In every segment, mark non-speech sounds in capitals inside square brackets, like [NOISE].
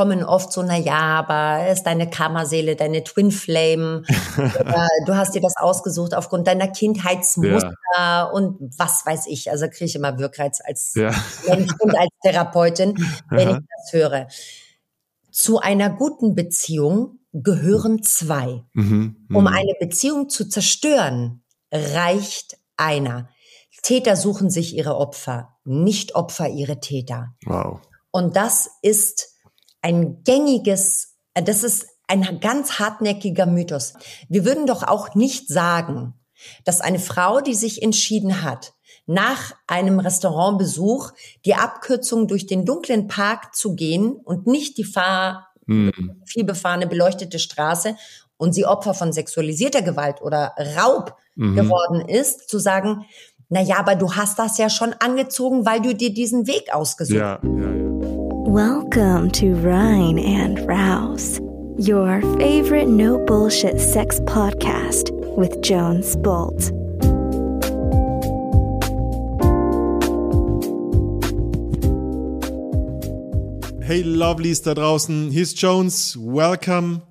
kommen oft so, na ja, aber ist deine Kammerseele, deine Twin Flame, [LAUGHS] du hast dir das ausgesucht aufgrund deiner Kindheitsmuster ja. und was weiß ich. Also kriege ich immer Wirkreiz als ja. Mensch und als Therapeutin, wenn Aha. ich das höre. Zu einer guten Beziehung gehören zwei. Mhm, mh. Um eine Beziehung zu zerstören, reicht einer. Täter suchen sich ihre Opfer, nicht Opfer ihre Täter. Wow. Und das ist ein gängiges, das ist ein ganz hartnäckiger Mythos. Wir würden doch auch nicht sagen, dass eine Frau, die sich entschieden hat, nach einem Restaurantbesuch die Abkürzung durch den dunklen Park zu gehen und nicht die Fahr mhm. vielbefahrene beleuchtete Straße und sie Opfer von sexualisierter Gewalt oder Raub mhm. geworden ist, zu sagen, na ja, aber du hast das ja schon angezogen, weil du dir diesen Weg ausgesucht hast. Ja, ja, ja. Welcome to Rhine and Rouse, your favorite no bullshit sex podcast with Jones Bolt. Hey Lovelies da draußen, hier ist Jones. Welcome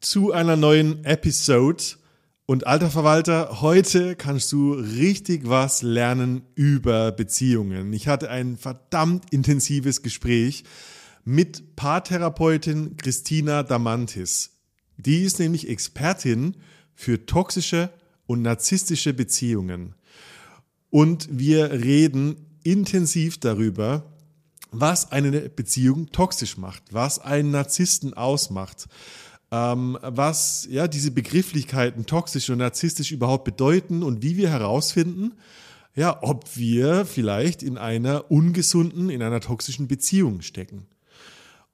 zu einer neuen Episode. Und alter Verwalter, heute kannst du richtig was lernen über Beziehungen. Ich hatte ein verdammt intensives Gespräch mit Paartherapeutin Christina Damantis. Die ist nämlich Expertin für toxische und narzisstische Beziehungen. Und wir reden intensiv darüber, was eine Beziehung toxisch macht, was einen Narzissten ausmacht ähm, was ja diese Begrifflichkeiten toxisch und narzisstisch überhaupt bedeuten und wie wir herausfinden, ja, ob wir vielleicht in einer ungesunden, in einer toxischen Beziehung stecken.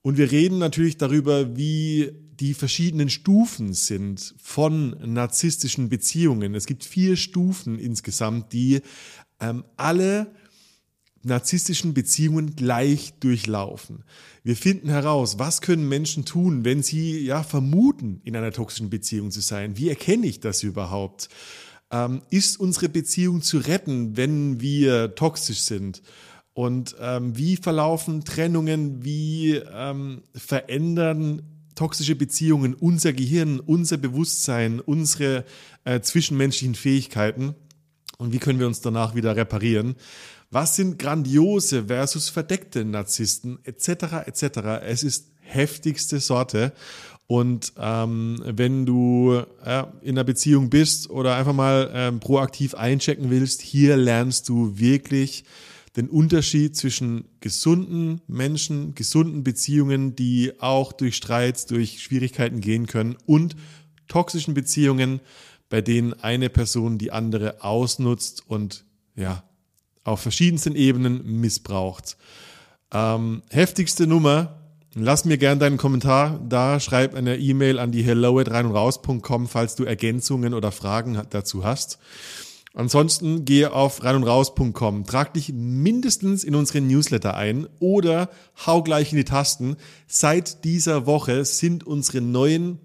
Und wir reden natürlich darüber, wie die verschiedenen Stufen sind von narzisstischen Beziehungen. Es gibt vier Stufen insgesamt, die ähm, alle narzisstischen Beziehungen gleich durchlaufen. Wir finden heraus, was können Menschen tun, wenn sie ja vermuten, in einer toxischen Beziehung zu sein. Wie erkenne ich das überhaupt? Ähm, ist unsere Beziehung zu retten, wenn wir toxisch sind? Und ähm, wie verlaufen Trennungen? Wie ähm, verändern toxische Beziehungen unser Gehirn, unser Bewusstsein, unsere äh, zwischenmenschlichen Fähigkeiten? Und wie können wir uns danach wieder reparieren? Was sind grandiose versus verdeckte Narzissten etc. etc. Es ist heftigste Sorte. Und ähm, wenn du äh, in einer Beziehung bist oder einfach mal ähm, proaktiv einchecken willst, hier lernst du wirklich den Unterschied zwischen gesunden Menschen, gesunden Beziehungen, die auch durch Streits, durch Schwierigkeiten gehen können und toxischen Beziehungen, bei denen eine Person die andere ausnutzt und ja, auf verschiedensten Ebenen missbraucht. Ähm, heftigste Nummer, lass mir gern deinen Kommentar da, schreib eine E-Mail an die hello at rein und raus.com, falls du Ergänzungen oder Fragen dazu hast. Ansonsten gehe auf rein und raus.com, trag dich mindestens in unseren Newsletter ein oder hau gleich in die Tasten. Seit dieser Woche sind unsere neuen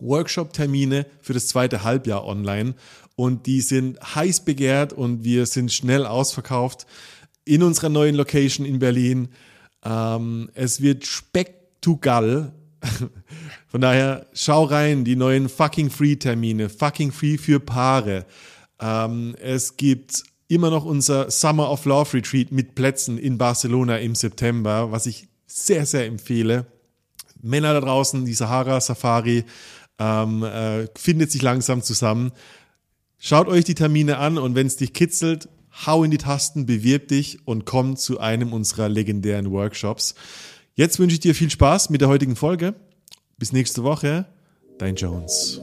Workshop-Termine für das zweite Halbjahr online und die sind heiß begehrt und wir sind schnell ausverkauft in unserer neuen Location in Berlin. Ähm, es wird spektugal. [LAUGHS] Von daher schau rein, die neuen fucking free Termine, fucking free für Paare. Ähm, es gibt immer noch unser Summer of Love Retreat mit Plätzen in Barcelona im September, was ich sehr, sehr empfehle. Männer da draußen, die Sahara Safari ähm, äh, findet sich langsam zusammen. Schaut euch die Termine an und wenn es dich kitzelt, hau in die Tasten, bewirb dich und komm zu einem unserer legendären Workshops. Jetzt wünsche ich dir viel Spaß mit der heutigen Folge. Bis nächste Woche, dein Jones.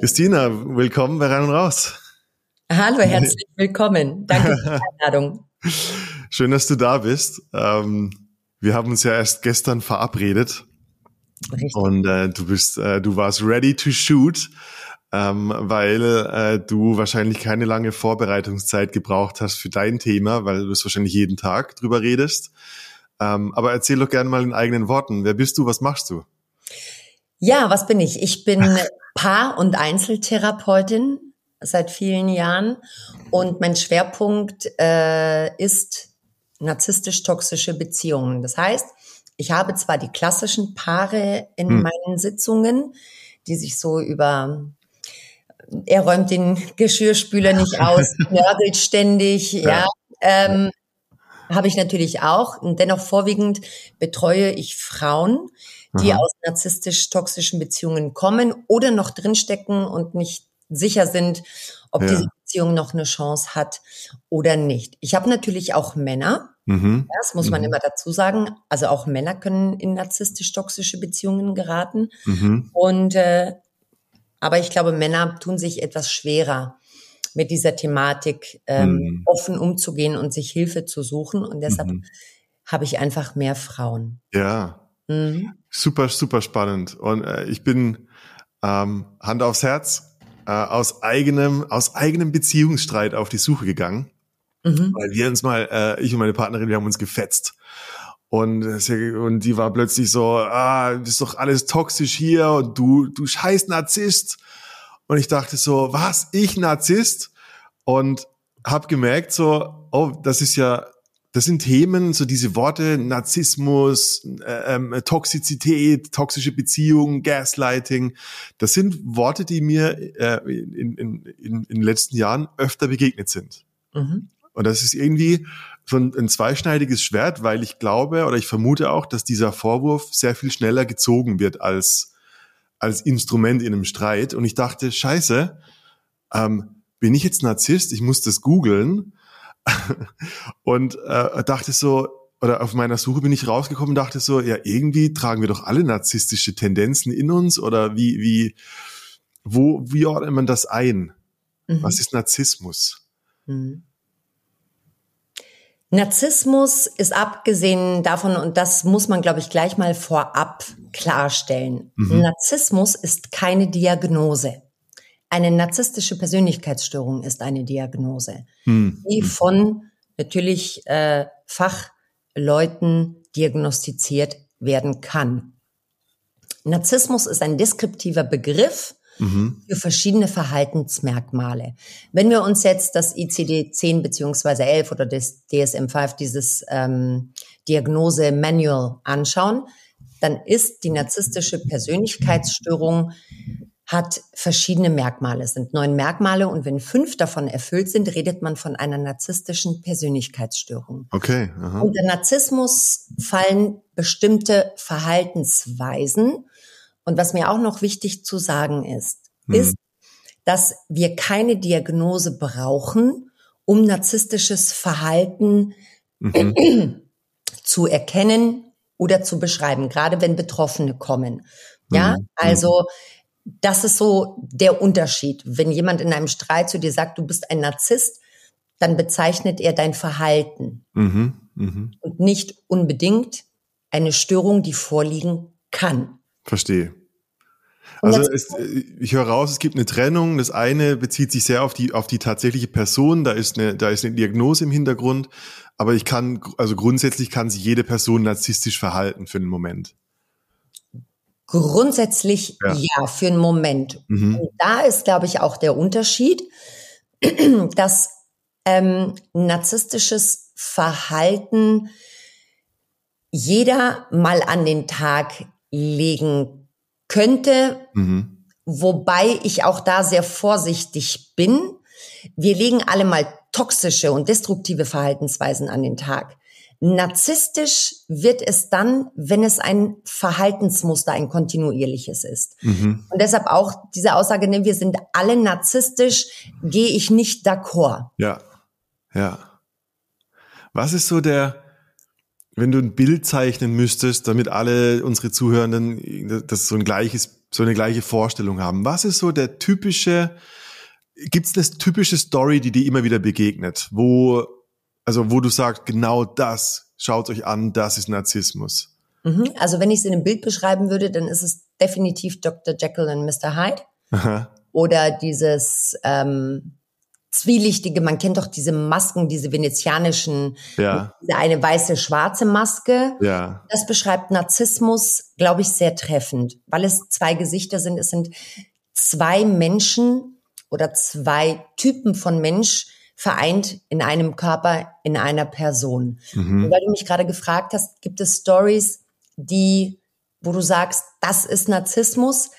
Christina, willkommen bei Rein und Raus. Hallo, herzlich willkommen. Danke für die [LAUGHS] Einladung. Schön, dass du da bist. Ähm, wir haben uns ja erst gestern verabredet Richtig. Und äh, du bist, äh, du warst ready to shoot, ähm, weil äh, du wahrscheinlich keine lange Vorbereitungszeit gebraucht hast für dein Thema, weil du es wahrscheinlich jeden Tag drüber redest. Ähm, aber erzähl doch gerne mal in eigenen Worten. Wer bist du? Was machst du? Ja, was bin ich? Ich bin Paar- und Einzeltherapeutin seit vielen Jahren und mein Schwerpunkt äh, ist narzisstisch-toxische Beziehungen. Das heißt, ich habe zwar die klassischen Paare in hm. meinen Sitzungen, die sich so über er räumt den Geschirrspüler nicht [LAUGHS] aus, nörgelt ständig, ja. ja ähm, habe ich natürlich auch. Und dennoch vorwiegend betreue ich Frauen, die Aha. aus narzisstisch-toxischen Beziehungen kommen oder noch drinstecken und nicht sicher sind, ob ja. diese Beziehung noch eine Chance hat oder nicht. Ich habe natürlich auch Männer, mhm. das muss man mhm. immer dazu sagen. Also auch Männer können in narzisstisch-toxische Beziehungen geraten. Mhm. Und äh, aber ich glaube, Männer tun sich etwas schwerer mit dieser Thematik ähm, mhm. offen umzugehen und sich Hilfe zu suchen. Und deshalb mhm. habe ich einfach mehr Frauen. Ja. Mhm. Super, super spannend. Und äh, ich bin ähm, Hand aufs Herz äh, aus eigenem, aus eigenem Beziehungsstreit auf die Suche gegangen. Mhm. Weil wir uns mal, äh, ich und meine Partnerin, wir haben uns gefetzt. Und, und die war plötzlich so, ah, das ist doch alles toxisch hier und du, du scheiß Narzisst. Und ich dachte so, was, ich Narzisst? Und hab gemerkt so, oh, das ist ja das sind Themen, so diese Worte Narzissmus, äh, ähm, Toxizität, toxische Beziehungen, Gaslighting. Das sind Worte, die mir äh, in, in, in, in den letzten Jahren öfter begegnet sind. Mhm. Und das ist irgendwie so ein, ein zweischneidiges Schwert, weil ich glaube oder ich vermute auch, dass dieser Vorwurf sehr viel schneller gezogen wird als, als Instrument in einem Streit. Und ich dachte, scheiße, ähm, bin ich jetzt Narzisst? Ich muss das googeln [LAUGHS] und äh, dachte so, oder auf meiner Suche bin ich rausgekommen und dachte so, ja, irgendwie tragen wir doch alle narzisstische Tendenzen in uns oder wie, wie, wo, wie ordnet man das ein? Mhm. Was ist Narzissmus? Mhm. Narzissmus ist abgesehen davon, und das muss man, glaube ich, gleich mal vorab klarstellen. Mhm. Narzissmus ist keine Diagnose. Eine narzisstische Persönlichkeitsstörung ist eine Diagnose, hm. die von natürlich äh, Fachleuten diagnostiziert werden kann. Narzissmus ist ein deskriptiver Begriff mhm. für verschiedene Verhaltensmerkmale. Wenn wir uns jetzt das ICD-10 beziehungsweise 11 oder das DSM-5, dieses ähm, Diagnose-Manual anschauen, dann ist die narzisstische Persönlichkeitsstörung hat verschiedene Merkmale. Es sind neun Merkmale und wenn fünf davon erfüllt sind, redet man von einer narzisstischen Persönlichkeitsstörung. Okay. Aha. Unter Narzissmus fallen bestimmte Verhaltensweisen. Und was mir auch noch wichtig zu sagen ist, hm. ist, dass wir keine Diagnose brauchen, um narzisstisches Verhalten mhm. [CLEARS THROAT] zu erkennen oder zu beschreiben, gerade wenn Betroffene kommen. Ja, mhm. also das ist so der Unterschied. Wenn jemand in einem Streit zu dir sagt, du bist ein Narzisst, dann bezeichnet er dein Verhalten mhm, mh. und nicht unbedingt eine Störung, die vorliegen kann. Verstehe. Also es, ich höre raus, es gibt eine Trennung. Das eine bezieht sich sehr auf die auf die tatsächliche Person. Da ist eine da ist eine Diagnose im Hintergrund. Aber ich kann also grundsätzlich kann sich jede Person narzisstisch verhalten für einen Moment. Grundsätzlich ja, ja für einen Moment. Mhm. Und da ist, glaube ich, auch der Unterschied, [CLEARS THROAT] dass ähm, narzisstisches Verhalten jeder mal an den Tag legen könnte, mhm. wobei ich auch da sehr vorsichtig bin. Wir legen alle mal toxische und destruktive Verhaltensweisen an den Tag. Narzisstisch wird es dann, wenn es ein Verhaltensmuster, ein kontinuierliches ist. Mhm. Und deshalb auch diese Aussage, ne, wir sind alle narzisstisch, gehe ich nicht d'accord. Ja, ja. Was ist so der, wenn du ein Bild zeichnen müsstest, damit alle unsere Zuhörenden das so ein gleiches, so eine gleiche Vorstellung haben. Was ist so der typische, gibt es das typische Story, die dir immer wieder begegnet, wo also wo du sagst, genau das, schaut euch an, das ist Narzissmus. Mhm. Also wenn ich es in einem Bild beschreiben würde, dann ist es definitiv Dr. Jekyll und Mr. Hyde. Aha. Oder dieses ähm, zwielichtige, man kennt doch diese Masken, diese venezianischen, ja. diese eine weiße, schwarze Maske. Ja. Das beschreibt Narzissmus, glaube ich, sehr treffend, weil es zwei Gesichter sind. Es sind zwei Menschen oder zwei Typen von Mensch, vereint in einem Körper, in einer Person. Mhm. Und weil du mich gerade gefragt hast, gibt es Stories, die, wo du sagst, das ist Narzissmus?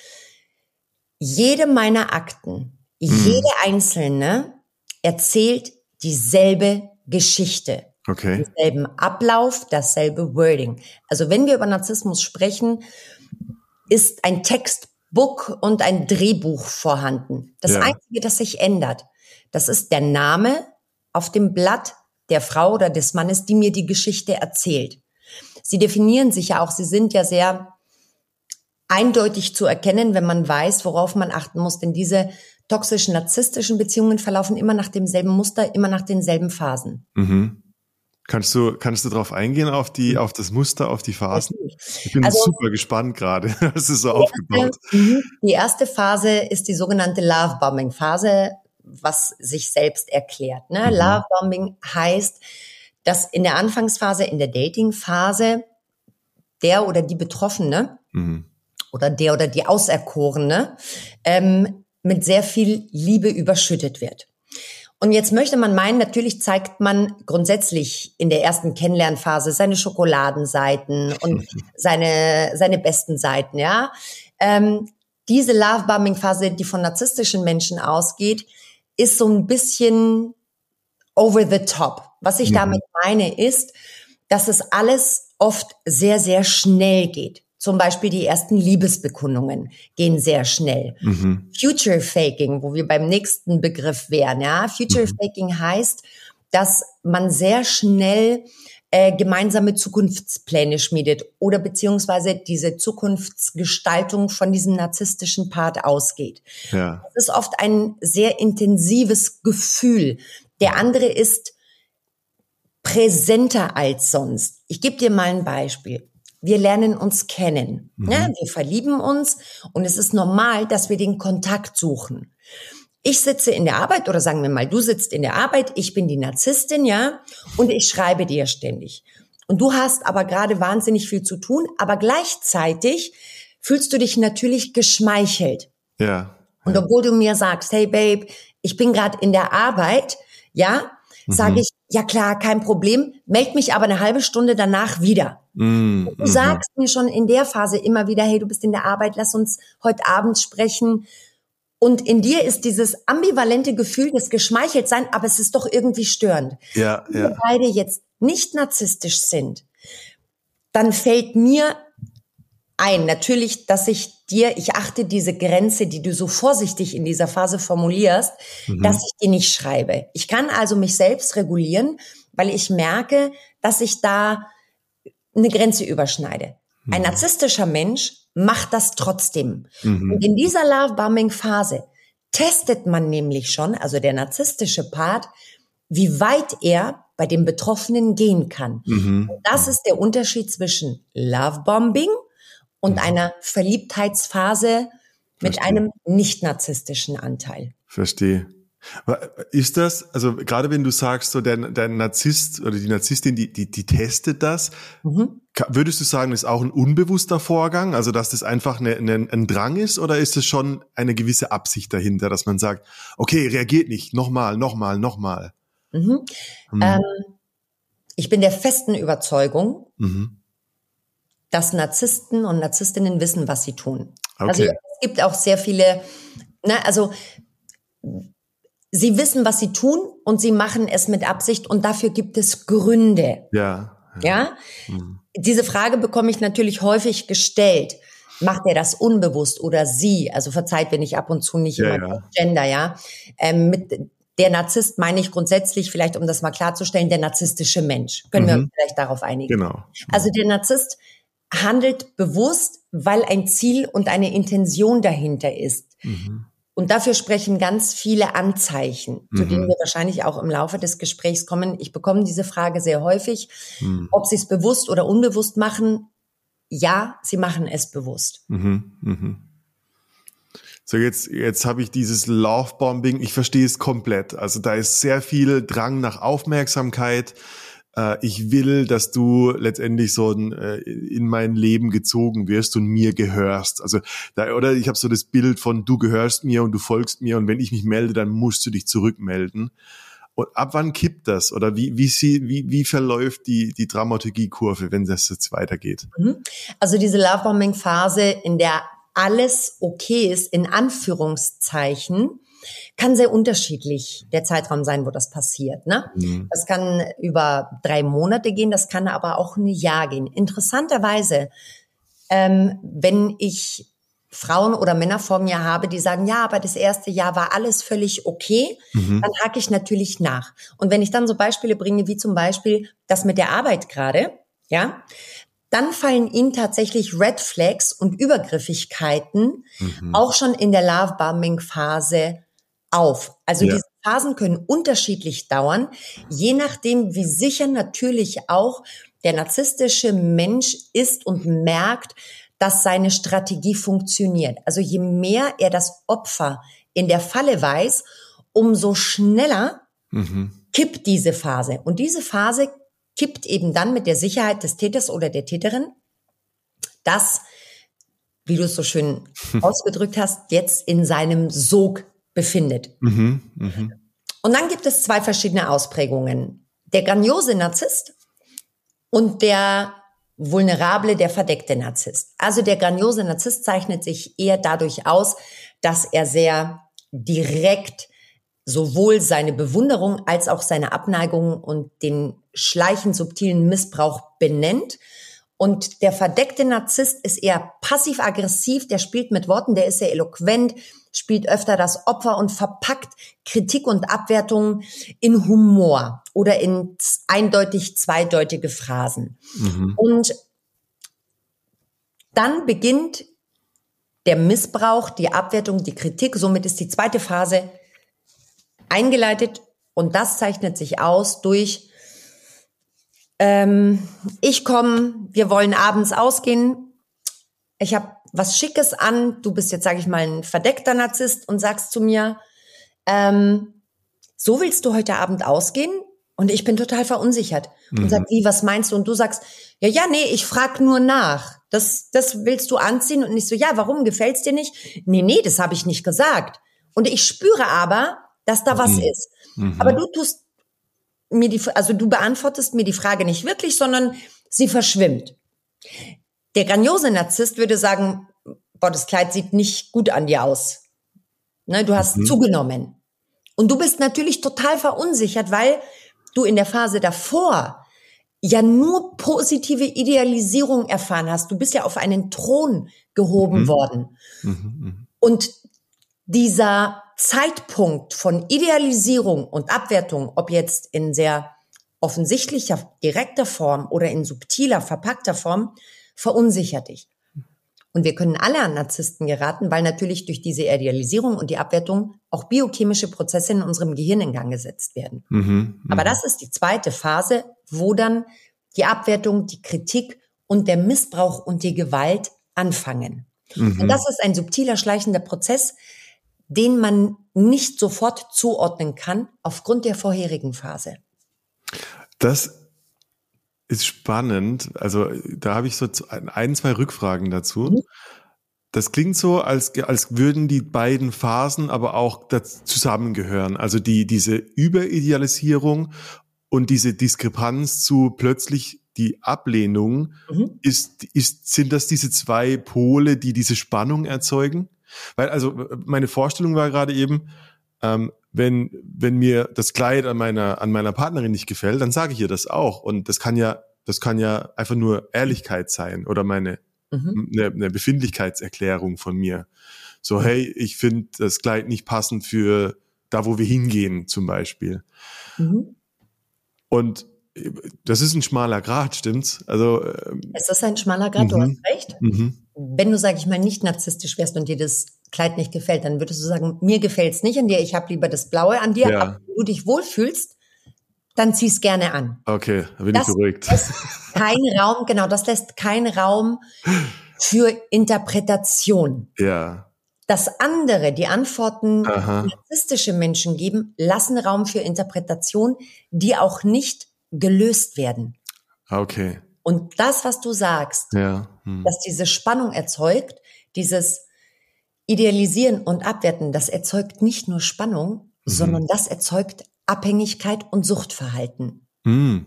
Jede meiner Akten, mhm. jede einzelne erzählt dieselbe Geschichte. Okay. Denselben Ablauf, dasselbe Wording. Also wenn wir über Narzissmus sprechen, ist ein Textbook und ein Drehbuch vorhanden. Das ja. Einzige, das sich ändert, das ist der Name auf dem Blatt der Frau oder des Mannes, die mir die Geschichte erzählt. Sie definieren sich ja auch, sie sind ja sehr eindeutig zu erkennen, wenn man weiß, worauf man achten muss. Denn diese toxischen, narzisstischen Beziehungen verlaufen immer nach demselben Muster, immer nach denselben Phasen. Mhm. Kannst du, kannst du darauf eingehen, auf die, auf das Muster, auf die Phasen? Ich bin also, super gespannt gerade. [LAUGHS] Das ist so aufgebaut. Erste, mhm. die erste Phase ist die sogenannte Love-Bombing-Phase, was sich selbst erklärt. Ne? Mhm. Love-Bombing heißt, dass in der Anfangsphase, in der Dating-Phase, der oder die Betroffene mhm. oder der oder die Auserkorene ähm, mit sehr viel Liebe überschüttet wird. Und jetzt möchte man meinen, natürlich zeigt man grundsätzlich in der ersten Kennenlernphase seine Schokoladenseiten und [LAUGHS] seine, seine besten Seiten, ja. Ähm, diese Love-Bombing-Phase, die von narzisstischen Menschen ausgeht, ist so ein bisschen over the top. Was ich mhm. damit meine ist, dass es alles oft sehr, sehr schnell geht. Zum Beispiel die ersten Liebesbekundungen gehen sehr schnell. Mhm. Future Faking, wo wir beim nächsten Begriff wären, ja. Future mhm. Faking heißt, dass man sehr schnell äh, gemeinsame Zukunftspläne schmiedet oder beziehungsweise diese Zukunftsgestaltung von diesem narzisstischen Part ausgeht. Ja. Das ist oft ein sehr intensives Gefühl. Der andere ist präsenter als sonst. Ich gebe dir mal ein Beispiel wir lernen uns kennen. Mhm. Ja, wir verlieben uns und es ist normal, dass wir den Kontakt suchen. Ich sitze in der Arbeit oder sagen wir mal, du sitzt in der Arbeit, ich bin die Narzisstin, ja, und ich schreibe dir ständig. Und du hast aber gerade wahnsinnig viel zu tun, aber gleichzeitig fühlst du dich natürlich geschmeichelt. Ja. Und obwohl du mir sagst, hey Babe, ich bin gerade in der Arbeit, ja, mhm. sage ich, ja klar, kein Problem, meld mich aber eine halbe Stunde danach wieder. Mm, du sagst mir schon in der Phase immer wieder, hey, du bist in der Arbeit, lass uns heute Abend sprechen. Und in dir ist dieses ambivalente Gefühl des Geschmeicheltsein, aber es ist doch irgendwie störend. Ja, Wenn ja. wir beide jetzt nicht narzisstisch sind, dann fällt mir ein, natürlich, dass ich dir, ich achte diese Grenze, die du so vorsichtig in dieser Phase formulierst, mhm. dass ich die nicht schreibe. Ich kann also mich selbst regulieren, weil ich merke, dass ich da eine Grenze überschneide. Mhm. Ein narzisstischer Mensch macht das trotzdem. Mhm. Und in dieser Love-Bombing-Phase testet man nämlich schon, also der narzisstische Part, wie weit er bei dem Betroffenen gehen kann. Mhm. das ist der Unterschied zwischen Love-Bombing und mhm. einer Verliebtheitsphase mit Verstehe. einem nicht narzisstischen Anteil. Verstehe. Ist das, also gerade wenn du sagst, so der, der Narzisst oder die Narzisstin, die, die, die testet das, mhm. würdest du sagen, ist auch ein unbewusster Vorgang, also dass das einfach eine, eine, ein Drang ist oder ist es schon eine gewisse Absicht dahinter, dass man sagt, okay, reagiert nicht, nochmal, nochmal, nochmal? Mhm. Mhm. Ähm, ich bin der festen Überzeugung, mhm. dass Narzissten und Narzisstinnen wissen, was sie tun. Also okay. Also es gibt auch sehr viele, ne, also Sie wissen, was sie tun und sie machen es mit Absicht und dafür gibt es Gründe. Ja. Ja. ja? Mhm. Diese Frage bekomme ich natürlich häufig gestellt. Macht er das unbewusst oder sie? Also verzeiht, wenn ich ab und zu nicht ja, immer ja. Gender, ja. Ähm, mit der Narzisst meine ich grundsätzlich, vielleicht um das mal klarzustellen, der narzisstische Mensch. Können mhm. wir uns vielleicht darauf einigen? Genau. Also der Narzisst handelt bewusst, weil ein Ziel und eine Intention dahinter ist. Mhm. Und dafür sprechen ganz viele Anzeichen, zu mhm. denen wir wahrscheinlich auch im Laufe des Gesprächs kommen. Ich bekomme diese Frage sehr häufig, mhm. ob sie es bewusst oder unbewusst machen. Ja, sie machen es bewusst. Mhm. mhm. So, jetzt, jetzt habe ich dieses Love-Bombing. Ich verstehe es komplett. Also da ist sehr viel Drang nach Aufmerksamkeit äh, ich will, dass du letztendlich so ein, äh, in mein Leben gezogen wirst und mir gehörst. Also da, oder ich habe so das Bild von du gehörst mir und du folgst mir und wenn ich mich melde, dann musst du dich zurückmelden. Und ab wann kippt das? Oder wie, wie, sie, wie, wie verläuft die, die Dramaturgiekurve, wenn das jetzt weitergeht? Mhm. Also diese Lovebombing-Phase, in der alles okay ist, in Anführungszeichen, kann sehr unterschiedlich der Zeitraum sein, wo das passiert. Ne? Mhm. Das kann über drei Monate gehen, das kann aber auch ein Jahr gehen. Interessanterweise, ähm, wenn ich Frauen oder Männer vor mir habe, die sagen, ja, aber das erste Jahr war alles völlig okay, mhm. dann hake ich natürlich nach. Und wenn ich dann so Beispiele bringe, wie zum Beispiel das mit der Arbeit gerade, ja, dann fallen ihnen tatsächlich Red Flags und Übergriffigkeiten mhm. auch schon in der Love-Bombing-Phase auf. Also ja. diese Phasen können unterschiedlich dauern, je nachdem, wie sicher natürlich auch der narzisstische Mensch ist und merkt, dass seine Strategie funktioniert. Also je mehr er das Opfer in der Falle weiß, umso schneller mhm. kippt diese Phase. Und diese Phase kippt eben dann mit der Sicherheit des Täters oder der Täterin, dass, wie du es so schön [LAUGHS] ausgedrückt hast, jetzt in seinem Sog befindet. Mhm, mh. Und dann gibt es zwei verschiedene Ausprägungen. Der grandiose Narzisst und der vulnerable, der verdeckte Narzisst. Also der grandiose Narzisst zeichnet sich eher dadurch aus, dass er sehr direkt sowohl seine Bewunderung als auch seine Abneigung und den schleichend subtilen Missbrauch benennt. Und der verdeckte Narzisst ist eher passiv-aggressiv, der spielt mit Worten, der ist sehr eloquent, spielt öfter das Opfer und verpackt Kritik und Abwertung in Humor oder in eindeutig zweideutige Phrasen. Mhm. Und dann beginnt der Missbrauch, die Abwertung, die Kritik. Somit ist die zweite Phase eingeleitet und das zeichnet sich aus durch ähm, ich komme, wir wollen abends ausgehen. Ich habe was Schickes an, du bist jetzt, sage ich mal, ein verdeckter Narzisst und sagst zu mir, ähm, so willst du heute Abend ausgehen? Und ich bin total verunsichert mhm. und sag, wie, was meinst du? Und du sagst, ja, ja, nee, ich frag nur nach. Das, das willst du anziehen und nicht so, ja, warum gefällt's dir nicht? Nee, nee, das habe ich nicht gesagt. Und ich spüre aber, dass da was mhm. ist. Mhm. Aber du tust mir die, also du beantwortest mir die Frage nicht wirklich, sondern sie verschwimmt. Der grandiose Narzisst würde sagen, boah, das Kleid sieht nicht gut an dir aus. Ne, du hast mhm. zugenommen. Und du bist natürlich total verunsichert, weil du in der Phase davor ja nur positive Idealisierung erfahren hast. Du bist ja auf einen Thron gehoben mhm. worden. Mhm. mhm. Und dieser Zeitpunkt von Idealisierung und Abwertung, ob jetzt in sehr offensichtlicher, direkter Form oder in subtiler, verpackter Form, verunsichert dich. Und wir können alle an Narzissten geraten, weil natürlich durch diese Idealisierung und die Abwertung auch biochemische Prozesse in unserem Gehirn in Gang gesetzt werden. Mhm, Aber das ist die zweite Phase, wo dann die Abwertung, die Kritik und der Missbrauch und die Gewalt anfangen. Mhm. Und das ist ein subtiler, schleichender Prozess, den man nicht sofort zuordnen kann aufgrund der vorherigen Phase. Das ist spannend. Also da habe ich so ein, zwei Rückfragen dazu. Mhm. Das klingt so, als, als würden die beiden Phasen aber auch zusammengehören. Also die, diese Überidealisierung und diese Diskrepanz zu plötzlich die Ablehnung, mhm. ist, ist, sind das diese zwei Pole, die diese Spannung erzeugen? Weil also meine Vorstellung war gerade eben, ähm, wenn, wenn mir das Kleid an meiner, an meiner Partnerin nicht gefällt, dann sage ich ihr das auch. Und das kann ja, das kann ja einfach nur Ehrlichkeit sein oder meine, mhm. eine, eine Befindlichkeitserklärung von mir. So, hey, ich finde das Kleid nicht passend für da, wo wir hingehen, zum Beispiel. Mhm. Und das ist ein schmaler Grad, stimmt's? Also ähm, es ist ein schmaler Grad, du mhm. hast recht. Mhm. Wenn du, sag ich mal, nicht narzisstisch wärst und dir das Kleid nicht gefällt, dann würdest du sagen, mir gefällt's nicht an dir, ich habe lieber das Blaue an dir, ja. aber wenn du dich wohlfühlst, dann zieh's gerne an. Okay, da bin das ich beruhigt. Keinen Raum, genau, das lässt keinen Raum für Interpretation. Ja. Das andere, die Antworten, Aha. die narzisstische Menschen geben, lassen Raum für Interpretation, die auch nicht gelöst werden. Okay. Und das, was du sagst, ja. Hm. dass diese Spannung erzeugt, dieses Idealisieren und Abwerten, das erzeugt nicht nur Spannung, mhm. sondern das erzeugt Abhängigkeit und Suchtverhalten. Mhm.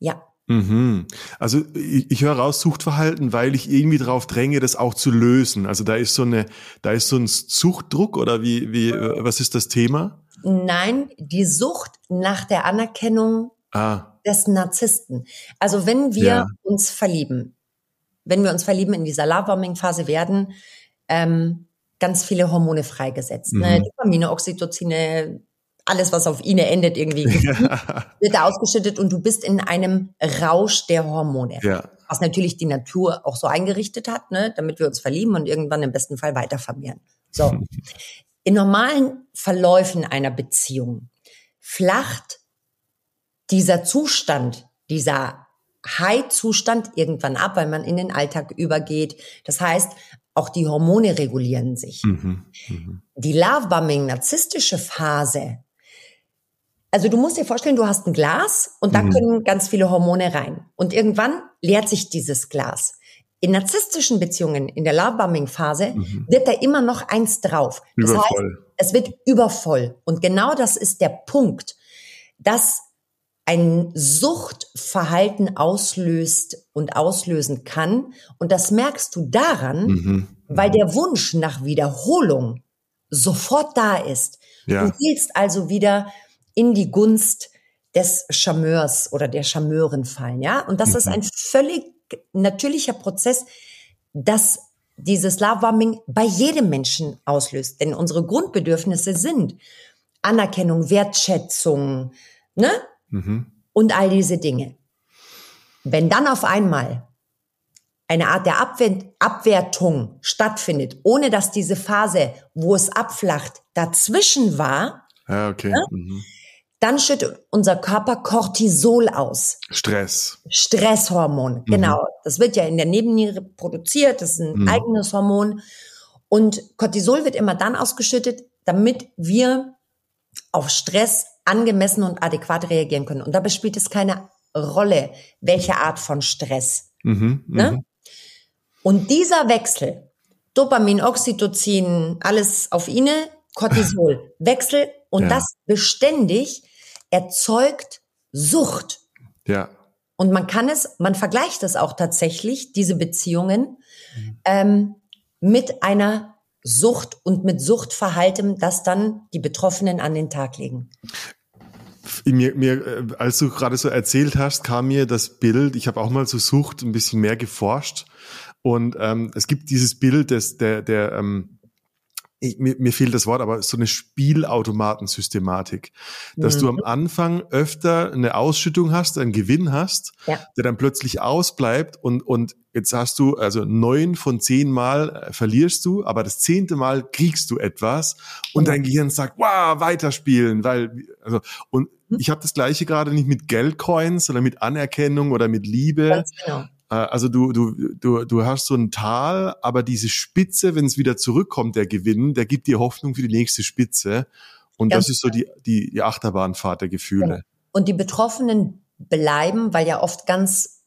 Ja. Mhm. Also ich, ich höre raus Suchtverhalten, weil ich irgendwie darauf dränge, das auch zu lösen. Also da ist so eine, da ist so ein Suchtdruck oder wie, wie, was ist das Thema? Nein, die Sucht nach der Anerkennung ah. des Narzissten. Also wenn wir ja. uns verlieben, wenn wir uns verlieben in dieser Love-Bombing-Phase werden, ähm, ganz viele Hormone freigesetzt. Ne? Mhm. Ne? Dopamine, Oxytocine, alles, was auf Ine endet, irgendwie ja. [LAUGHS] [LAUGHS] wird da ausgeschüttet und du bist in einem Rausch der Hormone. Ja. Was natürlich die Natur auch so eingerichtet hat, ne? damit wir uns verlieben und irgendwann im besten Fall weiter vermehren. So. [LAUGHS] In normalen Verläufen einer Beziehung flacht dieser Zustand, dieser High-Zustand irgendwann ab, weil man in den Alltag übergeht. Das heißt, auch die Hormone regulieren sich. Mhm, mh. Die Love-Bombing-narzisstische Phase, also du musst dir vorstellen, du hast ein Glas und da mhm. können ganz viele Hormone rein. Und irgendwann leert sich dieses Glas. In narzisstischen Beziehungen, in der Love-Bombing-Phase, mhm. wird da immer noch eins drauf. Das übervoll. heißt, es wird übervoll. Und genau das ist der Punkt, dass ein Suchtverhalten auslöst und auslösen kann. Und das merkst du daran, mhm. weil der Wunsch nach Wiederholung sofort da ist. Ja. Du willst also wieder in die Gunst des Charmeurs oder der Charmeurin fallen, ja? Und das mhm. ist ein völlig natürlicher Prozess, dass dieses Love-Bombing bei jedem Menschen auslöst. Denn unsere Grundbedürfnisse sind Anerkennung, Wertschätzung, ne? Mhm. Und all diese Dinge. Wenn dann auf einmal eine Art der Abwertung stattfindet, ohne dass diese Phase, wo es abflacht, dazwischen war, ja, okay. Ne? Mhm. dann schüttet unser Körper Cortisol aus. Stress. Stresshormon, mhm. genau. Das wird ja in der Nebenniere produziert, das ist ein mhm. eigenes Hormon. Und Cortisol wird immer dann ausgeschüttet, damit wir auf Stress angemessen und adäquat reagieren können. Und dabei spielt es keine Rolle, welche Art von Stress. Mhm, ne? Mhm. Und dieser Wechsel, Dopamin, Oxytocin, alles auf Ine, Cortisol, [LAUGHS] Wechsel und ja. das beständig erzeugt Sucht. Ja. Und man kann es, man vergleicht es auch tatsächlich, diese Beziehungen, mhm. ähm, mit einer Sucht und mit Suchtverhalten, das dann die Betroffenen an den Tag legen. Mir, mir, äh, als du gerade so erzählt hast, kam mir das Bild, ich habe auch mal zu Sucht ein bisschen mehr geforscht. Und ähm, es gibt dieses Bild des, der, der ähm, ich, mir, mir fehlt das Wort, aber so eine Spielautomatensystematik, dass mhm. du am mhm. Anfang öfter eine Ausschüttung hast, einen Gewinn hast, ja. der dann plötzlich ausbleibt und, und jetzt hast du, also neun von zehn Mal äh, verlierst du, aber das zehnte Mal kriegst du etwas und dein Gehirn sagt, wow, weiterspielen, weil, also, und mhm. ich habe das gleiche gerade nicht mit Geldcoins, sondern mit Anerkennung oder mit Liebe. Ganz genau. Äh, also du, du, du, du hast so ein Tal, aber diese Spitze, wenn es wieder zurückkommt, der Gewinn, der gibt dir Hoffnung für die nächste Spitze. Und Ganz das ist so die, die, die Achterbahnfahrt der Gefühle. Genau. Und die Betroffenen bleiben, weil ja oft ganz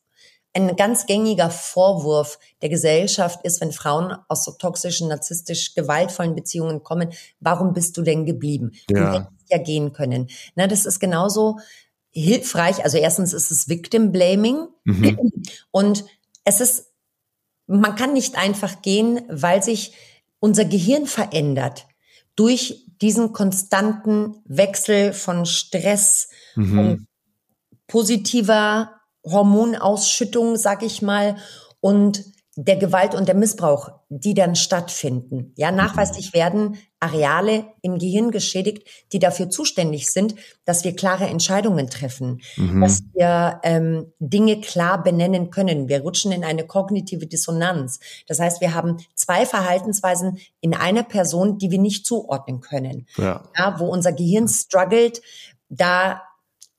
ein ganz gängiger Vorwurf der Gesellschaft ist, wenn Frauen aus so toxischen, narzisstisch gewaltvollen Beziehungen kommen, warum bist du denn geblieben? Ja. Du hättest ja gehen können. Na, das ist genauso hilfreich. Also erstens ist es Victim Blaming mhm. [CLEARS THROAT] und es ist, man kann nicht einfach gehen, weil sich unser Gehirn verändert durch diesen konstanten Wechsel von Stress, mhm. von positiver Hormonausschüttung, sag ich mal, und der Gewalt und der Missbrauch, die dann stattfinden. Ja, nachweislich werden Areale im Gehirn geschädigt, die dafür zuständig sind, dass wir klare Entscheidungen treffen, mhm. dass wir ähm, Dinge klar benennen können. Wir rutschen in eine kognitive Dissonanz. Das heißt, wir haben zwei Verhaltensweisen in einer Person, die wir nicht zuordnen können. Ja. ja wo unser Gehirn struggelt, da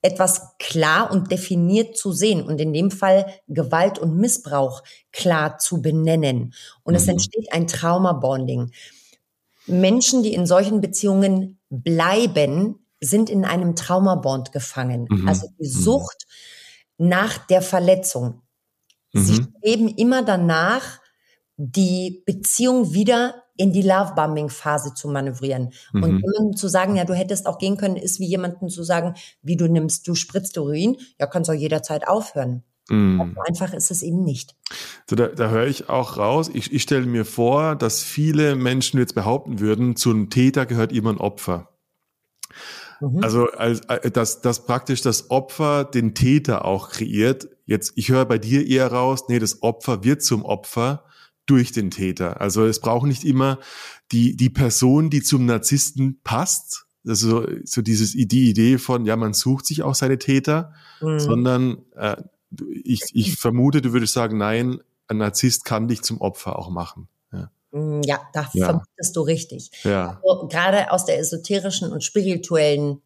etwas klar und definiert zu sehen und in dem Fall Gewalt und Missbrauch klar zu benennen. Und mhm. es entsteht ein Trauma-Bonding. Menschen, die in solchen Beziehungen bleiben, sind in einem Traumabond gefangen. Mhm. Also die mhm. Sucht mhm. nach der Verletzung. Sie mhm. streben immer danach, die Beziehung wieder in die Love-Bombing-Phase zu manövrieren. Mhm. Und jemandem zu sagen, ja, du hättest auch gehen können, ist wie jemandem zu sagen, wie du nimmst, du spritzt Urin, ja, kannst auch jederzeit aufhören. Mm. Also einfach ist es eben nicht. So, da, da höre ich auch raus, ich, ich stelle mir vor, dass viele Menschen jetzt behaupten würden, zu einem Täter gehört immer ein Opfer. Mhm. Also, als, äh, dass, dass praktisch das Opfer den Täter auch kreiert. Jetzt, ich höre bei dir eher raus, nee, das Opfer wird zum Opfer durch den Täter. Also es braucht nicht immer die, die Person, die zum Narzissten passt, also so dieses die Idee von ja man sucht sich auch seine Täter, mhm. sondern äh, ich, ich vermute, du würdest sagen, nein, ein Narzisst kann dich zum Opfer auch machen. Ja, ja da ja. vermutest du richtig. Ja. Also, gerade aus der esoterischen und spirituellen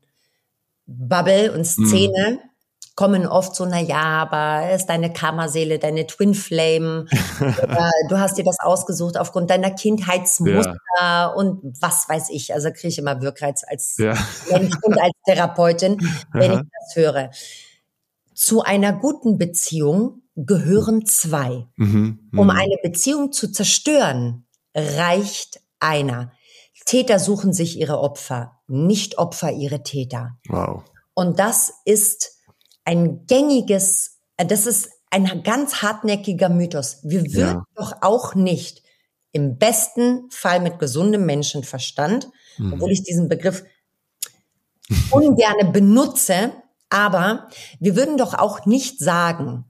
Bubble und Szene mm. Kommen oft so, na ja, aber ist deine Kammerseele, deine Twin Flame, [LAUGHS] du hast dir das ausgesucht aufgrund deiner Kindheitsmuster ja. und was weiß ich. Also kriege ich immer Wirkreiz als ja. Mensch und als Therapeutin, wenn ich das höre zu einer guten Beziehung gehören zwei. Mhm, um mhm. eine Beziehung zu zerstören, reicht einer. Täter suchen sich ihre Opfer, nicht Opfer ihre Täter. Wow. Und das ist ein gängiges, das ist ein ganz hartnäckiger Mythos. Wir würden ja. doch auch nicht im besten Fall mit gesundem Menschenverstand, mhm. obwohl ich diesen Begriff ungerne benutze, aber wir würden doch auch nicht sagen,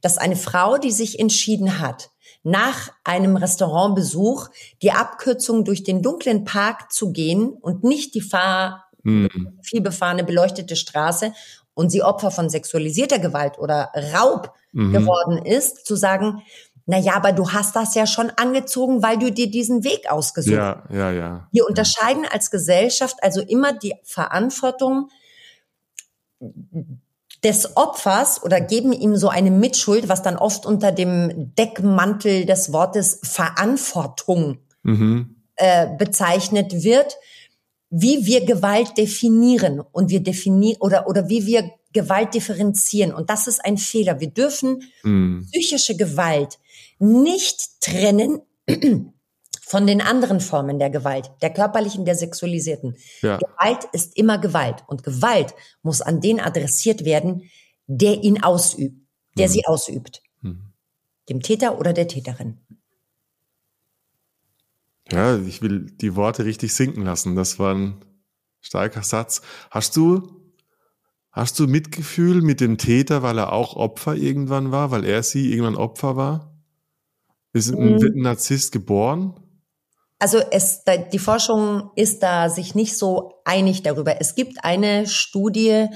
dass eine Frau, die sich entschieden hat, nach einem Restaurantbesuch die Abkürzung durch den dunklen Park zu gehen und nicht die fahr mhm. vielbefahrene beleuchtete Straße und sie Opfer von sexualisierter Gewalt oder Raub mhm. geworden ist, zu sagen, na ja, aber du hast das ja schon angezogen, weil du dir diesen Weg ausgesucht hast. Ja, ja, ja. Wir unterscheiden als Gesellschaft also immer die Verantwortung des Opfers oder geben ihm so eine Mitschuld, was dann oft unter dem Deckmantel des Wortes Verantwortung mhm. äh, bezeichnet wird, wie wir Gewalt definieren und wir definieren oder oder wie wir Gewalt differenzieren und das ist ein Fehler. Wir dürfen mhm. psychische Gewalt nicht trennen [CLEARS THROAT] von den anderen Formen der Gewalt, der körperlichen, der sexualisierten. Ja. Gewalt ist immer Gewalt und Gewalt muss an den adressiert werden, der ihn ausübt, der mhm. sie ausübt. Mhm. Dem Täter oder der Täterin. Ja, ich will die Worte richtig sinken lassen. Das war ein starker Satz. Hast du, hast du Mitgefühl mit dem Täter, weil er auch Opfer irgendwann war, weil er sie irgendwann Opfer war? Ist ein, mhm. wird ein Narzisst geboren? Also es, die Forschung ist da sich nicht so einig darüber. Es gibt eine Studie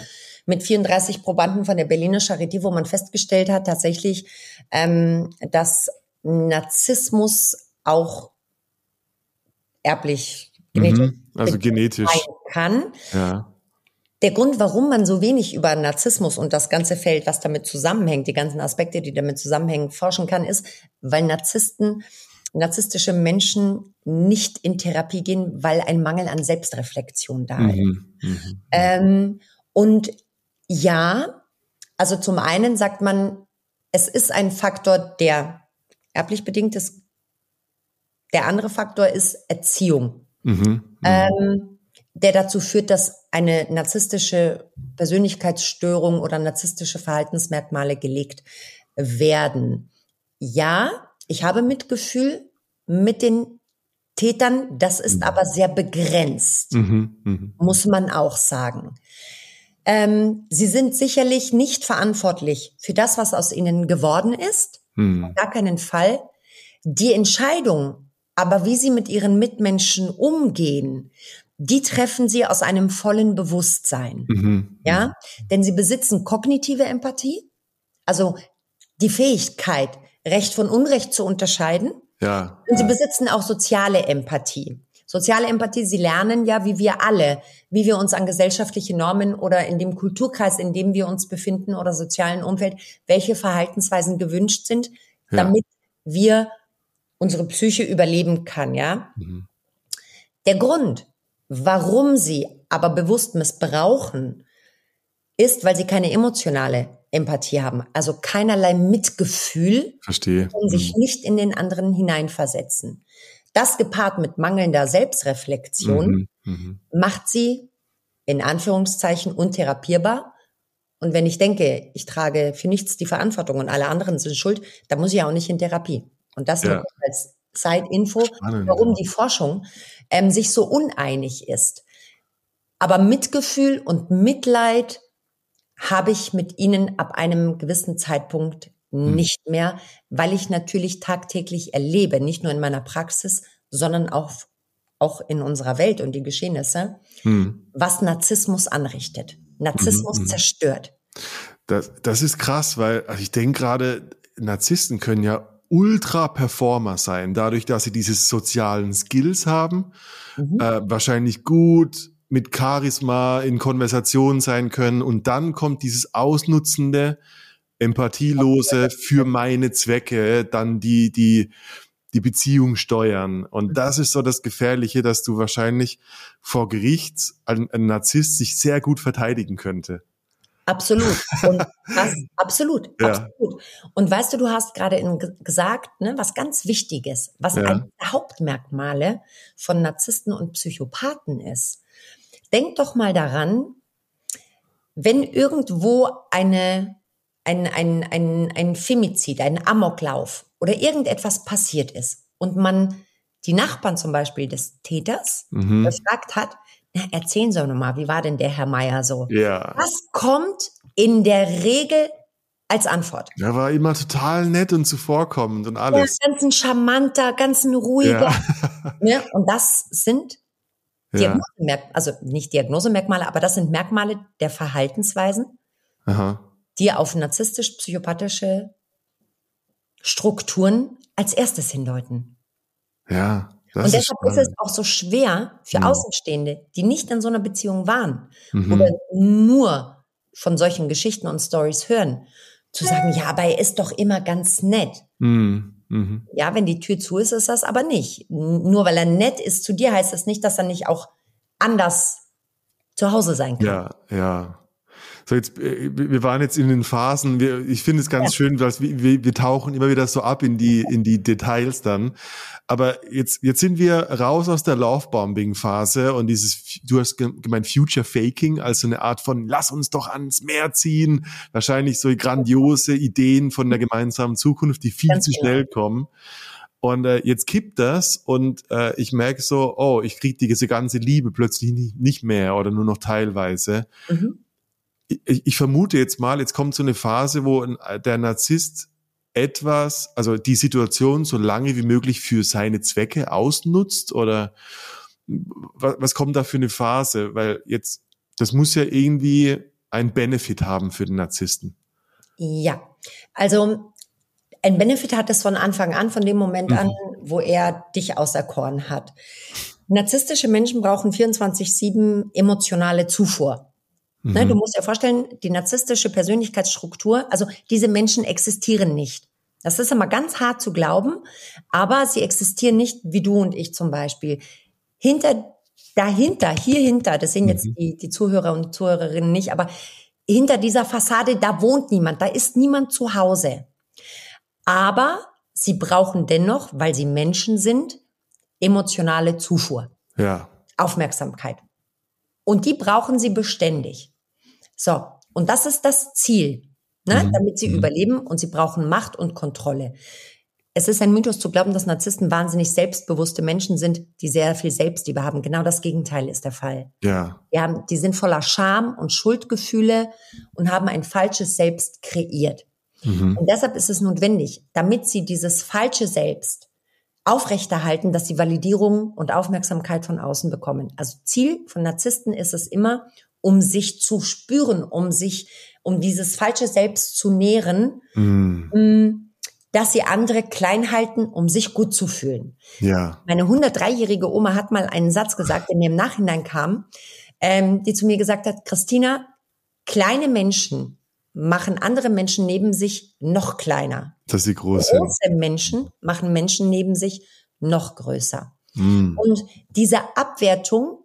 mit 34 Probanden von der Berliner Charité, wo man festgestellt hat tatsächlich, ähm, dass Narzissmus auch erblich genetisch, mhm, also genetisch kann. Ja. Der Grund, warum man so wenig über Narzissmus und das ganze Feld, was damit zusammenhängt, die ganzen Aspekte, die damit zusammenhängen, forschen kann, ist, weil Narzissten narzisstische Menschen nicht in Therapie gehen, weil ein Mangel an Selbstreflexion da ist. Mhm, mhm. Ähm, und ja, also zum einen sagt man, es ist ein Faktor, der erblich bedingt ist. Der andere Faktor ist Erziehung, mhm, ähm, der dazu führt, dass eine narzisstische Persönlichkeitsstörung oder narzisstische Verhaltensmerkmale gelegt werden. Ja, ich habe Mitgefühl mit den Tätern, das ist mhm. aber sehr begrenzt, mhm, mh. muss man auch sagen. Ähm, sie sind sicherlich nicht verantwortlich für das, was aus ihnen geworden ist, mhm. gar keinen Fall. Die Entscheidung, aber wie sie mit ihren Mitmenschen umgehen, die treffen sie aus einem vollen Bewusstsein. Mhm. Ja, denn sie besitzen kognitive Empathie, also die Fähigkeit, Recht von Unrecht zu unterscheiden. Ja. Und sie besitzen auch soziale Empathie. Soziale Empathie, sie lernen ja, wie wir alle, wie wir uns an gesellschaftliche Normen oder in dem Kulturkreis, in dem wir uns befinden oder sozialen Umfeld, welche Verhaltensweisen gewünscht sind, ja. damit wir unsere Psyche überleben kann, ja. Mhm. Der Grund, warum sie aber bewusst missbrauchen, ist, weil sie keine emotionale Empathie haben, also keinerlei Mitgefühl Verstehe. und sich mhm. nicht in den anderen hineinversetzen. Das gepaart mit mangelnder Selbstreflexion Mhm. Mhm. macht sie in Anführungszeichen untherapierbar. Und wenn ich denke, ich trage für nichts die Verantwortung und alle anderen sind schuld, dann muss ich ja auch nicht in Therapie. Und das Ja. nur als Zeitinfo, warum die Forschung ähm, sich so uneinig ist. Aber Mitgefühl und Mitleid habe ich mit ihnen ab einem gewissen Zeitpunkt Hm. nicht mehr, weil ich natürlich tagtäglich erlebe, nicht nur in meiner Praxis, sondern auch, auch in unserer Welt und die Geschehnisse, Mhm. was Narzissmus anrichtet. Narzissmus mhm. zerstört. Das, das ist krass, weil also ich denke gerade, Narzissten können ja Ultra-Performer sein, dadurch, dass sie diese sozialen Skills haben, Mhm. äh, wahrscheinlich gut mit Charisma in Konversation sein können und dann kommt dieses ausnutzende, empathielose für meine Zwecke, dann die, die, die Beziehung steuern. Und das ist so das Gefährliche, dass du wahrscheinlich vor Gericht ein, ein Narzisst sich sehr gut verteidigen könnte. Absolut. Und [LAUGHS] was, absolut, Ja. absolut. Und weißt du, du hast gerade gesagt, ne, was ganz Wichtiges, was Ja. eines der Hauptmerkmale von Narzissten und Psychopathen ist. Denk doch mal daran, wenn irgendwo eine, ein, ein, ein, ein Femizid, ein Amoklauf oder irgendetwas passiert ist und man die Nachbarn zum Beispiel des Täters Mhm. gefragt hat, na, erzählen Sie doch mal, wie war denn der Herr Meier so? Ja. Was kommt in der Regel als Antwort? Er war immer total nett und zuvorkommend und Ja, alles. ganz ein charmanter, ganz ein ruhiger. Ja. [LAUGHS] Ne? Und das sind Ja. Diagnosemerkmale, also nicht Diagnosemerkmale, aber das sind Merkmale der Verhaltensweisen, Aha. die auf narzisstisch-psychopathische Strukturen als erstes hindeuten. Ja. Das Und ist deshalb ist, es spannend. auch so schwer für Mhm. Außenstehende, die nicht in so einer Beziehung waren Mhm. oder nur von solchen Geschichten und Stories hören, zu sagen, ja, aber er ist doch immer ganz nett. Mhm. Mhm. Ja, wenn die Tür zu ist, ist das aber nicht. Nur weil er nett ist zu dir, heißt das nicht, dass er nicht auch anders zu Hause sein kann. Ja, ja. So jetzt, äh, wir waren jetzt in den Phasen. Wir, ich finde es ganz schön, dass wir, wir, tauchen immer wieder so ab in die in die Details dann. Aber jetzt jetzt sind wir raus aus der Lovebombing-Phase und dieses, du hast ge- gemeint Future Faking, also eine Art von Lass uns doch ans Meer ziehen. Wahrscheinlich so grandiose Ideen von der gemeinsamen Zukunft, die viel Ganz zu genau. schnell kommen. Und äh, jetzt kippt das und äh, ich merke so, oh, ich kriege diese ganze Liebe plötzlich nicht, nicht mehr oder nur noch teilweise. Mhm. Ich, ich vermute jetzt mal, jetzt kommt so eine Phase, wo ein, der Narzisst etwas, also die Situation so lange wie möglich für seine Zwecke ausnutzt oder was, was kommt da für eine Phase? Weil jetzt, das muss ja irgendwie ein Benefit haben für den Narzissten. Ja, also ein Benefit hat es von Anfang an, von dem Moment Mhm. an, wo er dich auserkoren hat. Narzisstische Menschen brauchen 24-7 emotionale Zufuhr. Ne, Mhm. du musst dir vorstellen, die narzisstische Persönlichkeitsstruktur, also diese Menschen existieren nicht. Das ist immer ganz hart zu glauben, aber sie existieren nicht wie du und ich zum Beispiel. Hinter, dahinter, hier hinter, das sehen jetzt Mhm. die, die Zuhörer und Zuhörerinnen nicht, aber hinter dieser Fassade, da wohnt niemand, da ist niemand zu Hause. Aber sie brauchen dennoch, weil sie Menschen sind, emotionale Zufuhr. Ja. Aufmerksamkeit. Und die brauchen sie beständig. So, und das ist das Ziel, ne? Mhm. damit sie Mhm. überleben und sie brauchen Macht und Kontrolle. Es ist ein Mythos zu glauben, dass Narzissten wahnsinnig selbstbewusste Menschen sind, die sehr viel Selbstliebe haben. Genau das Gegenteil ist der Fall. Ja. Die, haben, die sind voller Scham und Schuldgefühle und haben ein falsches Selbst kreiert. Mhm. Und deshalb ist es notwendig, damit sie dieses falsche Selbst aufrechterhalten, dass sie Validierung und Aufmerksamkeit von außen bekommen. Also Ziel von Narzissten ist es immer, um sich zu spüren, um sich, um dieses falsche Selbst zu nähren, Mhm. mh, dass sie andere klein halten, um sich gut zu fühlen. Ja. Meine 103-jährige Oma hat mal einen Satz gesagt, der mir im Nachhinein kam, ähm, die zu mir gesagt hat, Christina, kleine Menschen machen andere Menschen neben sich noch kleiner. Dass sie groß sind. Große Menschen machen Menschen neben sich noch größer. Mhm. Und diese Abwertung,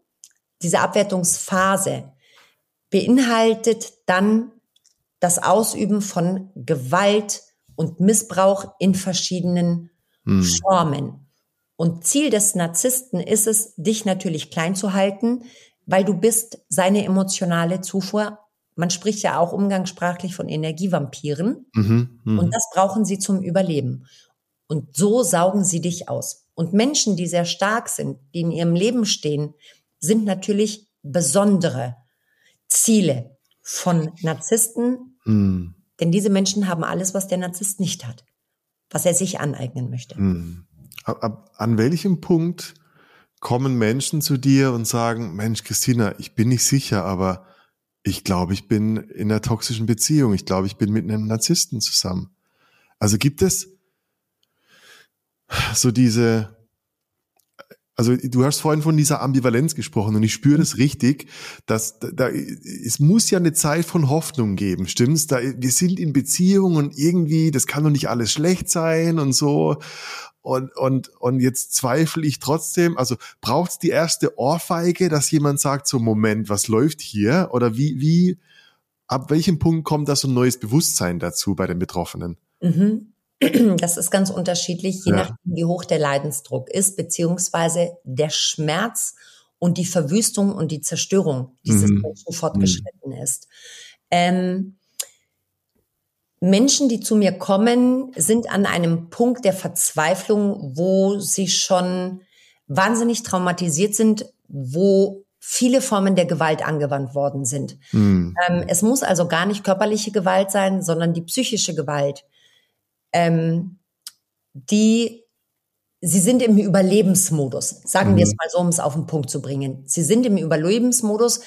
diese Abwertungsphase beinhaltet dann das Ausüben von Gewalt und Missbrauch in verschiedenen Mhm. Formen. Und Ziel des Narzissten ist es, dich natürlich klein zu halten, weil du bist seine emotionale Zufuhr. Man spricht ja auch umgangssprachlich von Energievampiren. Mhm, mh. Und das brauchen sie zum Überleben. Und so saugen sie dich aus. Und Menschen, die sehr stark sind, die in ihrem Leben stehen, sind natürlich besondere Ziele von Narzissten. Mhm. Denn diese Menschen haben alles, was der Narzisst nicht hat, was er sich aneignen möchte. Mhm. An welchem Punkt kommen Menschen zu dir und sagen, Mensch, Christina, ich bin nicht sicher, aber ich glaube, ich bin in einer toxischen Beziehung. Ich glaube, ich bin mit einem Narzissten zusammen. Also gibt es so diese, also du hast vorhin von dieser Ambivalenz gesprochen und ich spüre das richtig, dass da, es muss ja eine Zeit von Hoffnung geben, stimmt's? Da wir sind in Beziehung und irgendwie das kann doch nicht alles schlecht sein und so und, und, und jetzt zweifle ich trotzdem, also braucht es die erste Ohrfeige, dass jemand sagt, so Moment, was läuft hier? Oder wie, wie, ab welchem Punkt kommt da so ein neues Bewusstsein dazu bei den Betroffenen? Mhm. [CLEARS THROAT] Das ist ganz unterschiedlich, je ja. nachdem, wie hoch der Leidensdruck ist, beziehungsweise der Schmerz und die Verwüstung und die Zerstörung dieses mhm. Menschen fortgeschritten mhm. ist. Ähm, Menschen, die zu mir kommen, sind an einem Punkt der Verzweiflung, wo sie schon wahnsinnig traumatisiert sind, wo viele Formen der Gewalt angewandt worden sind. Mhm. Ähm, es muss also gar nicht körperliche Gewalt sein, sondern die psychische Gewalt. Ähm, die, sie sind im Überlebensmodus, sagen mhm. wir es mal so, um es auf den Punkt zu bringen. Sie sind im Überlebensmodus,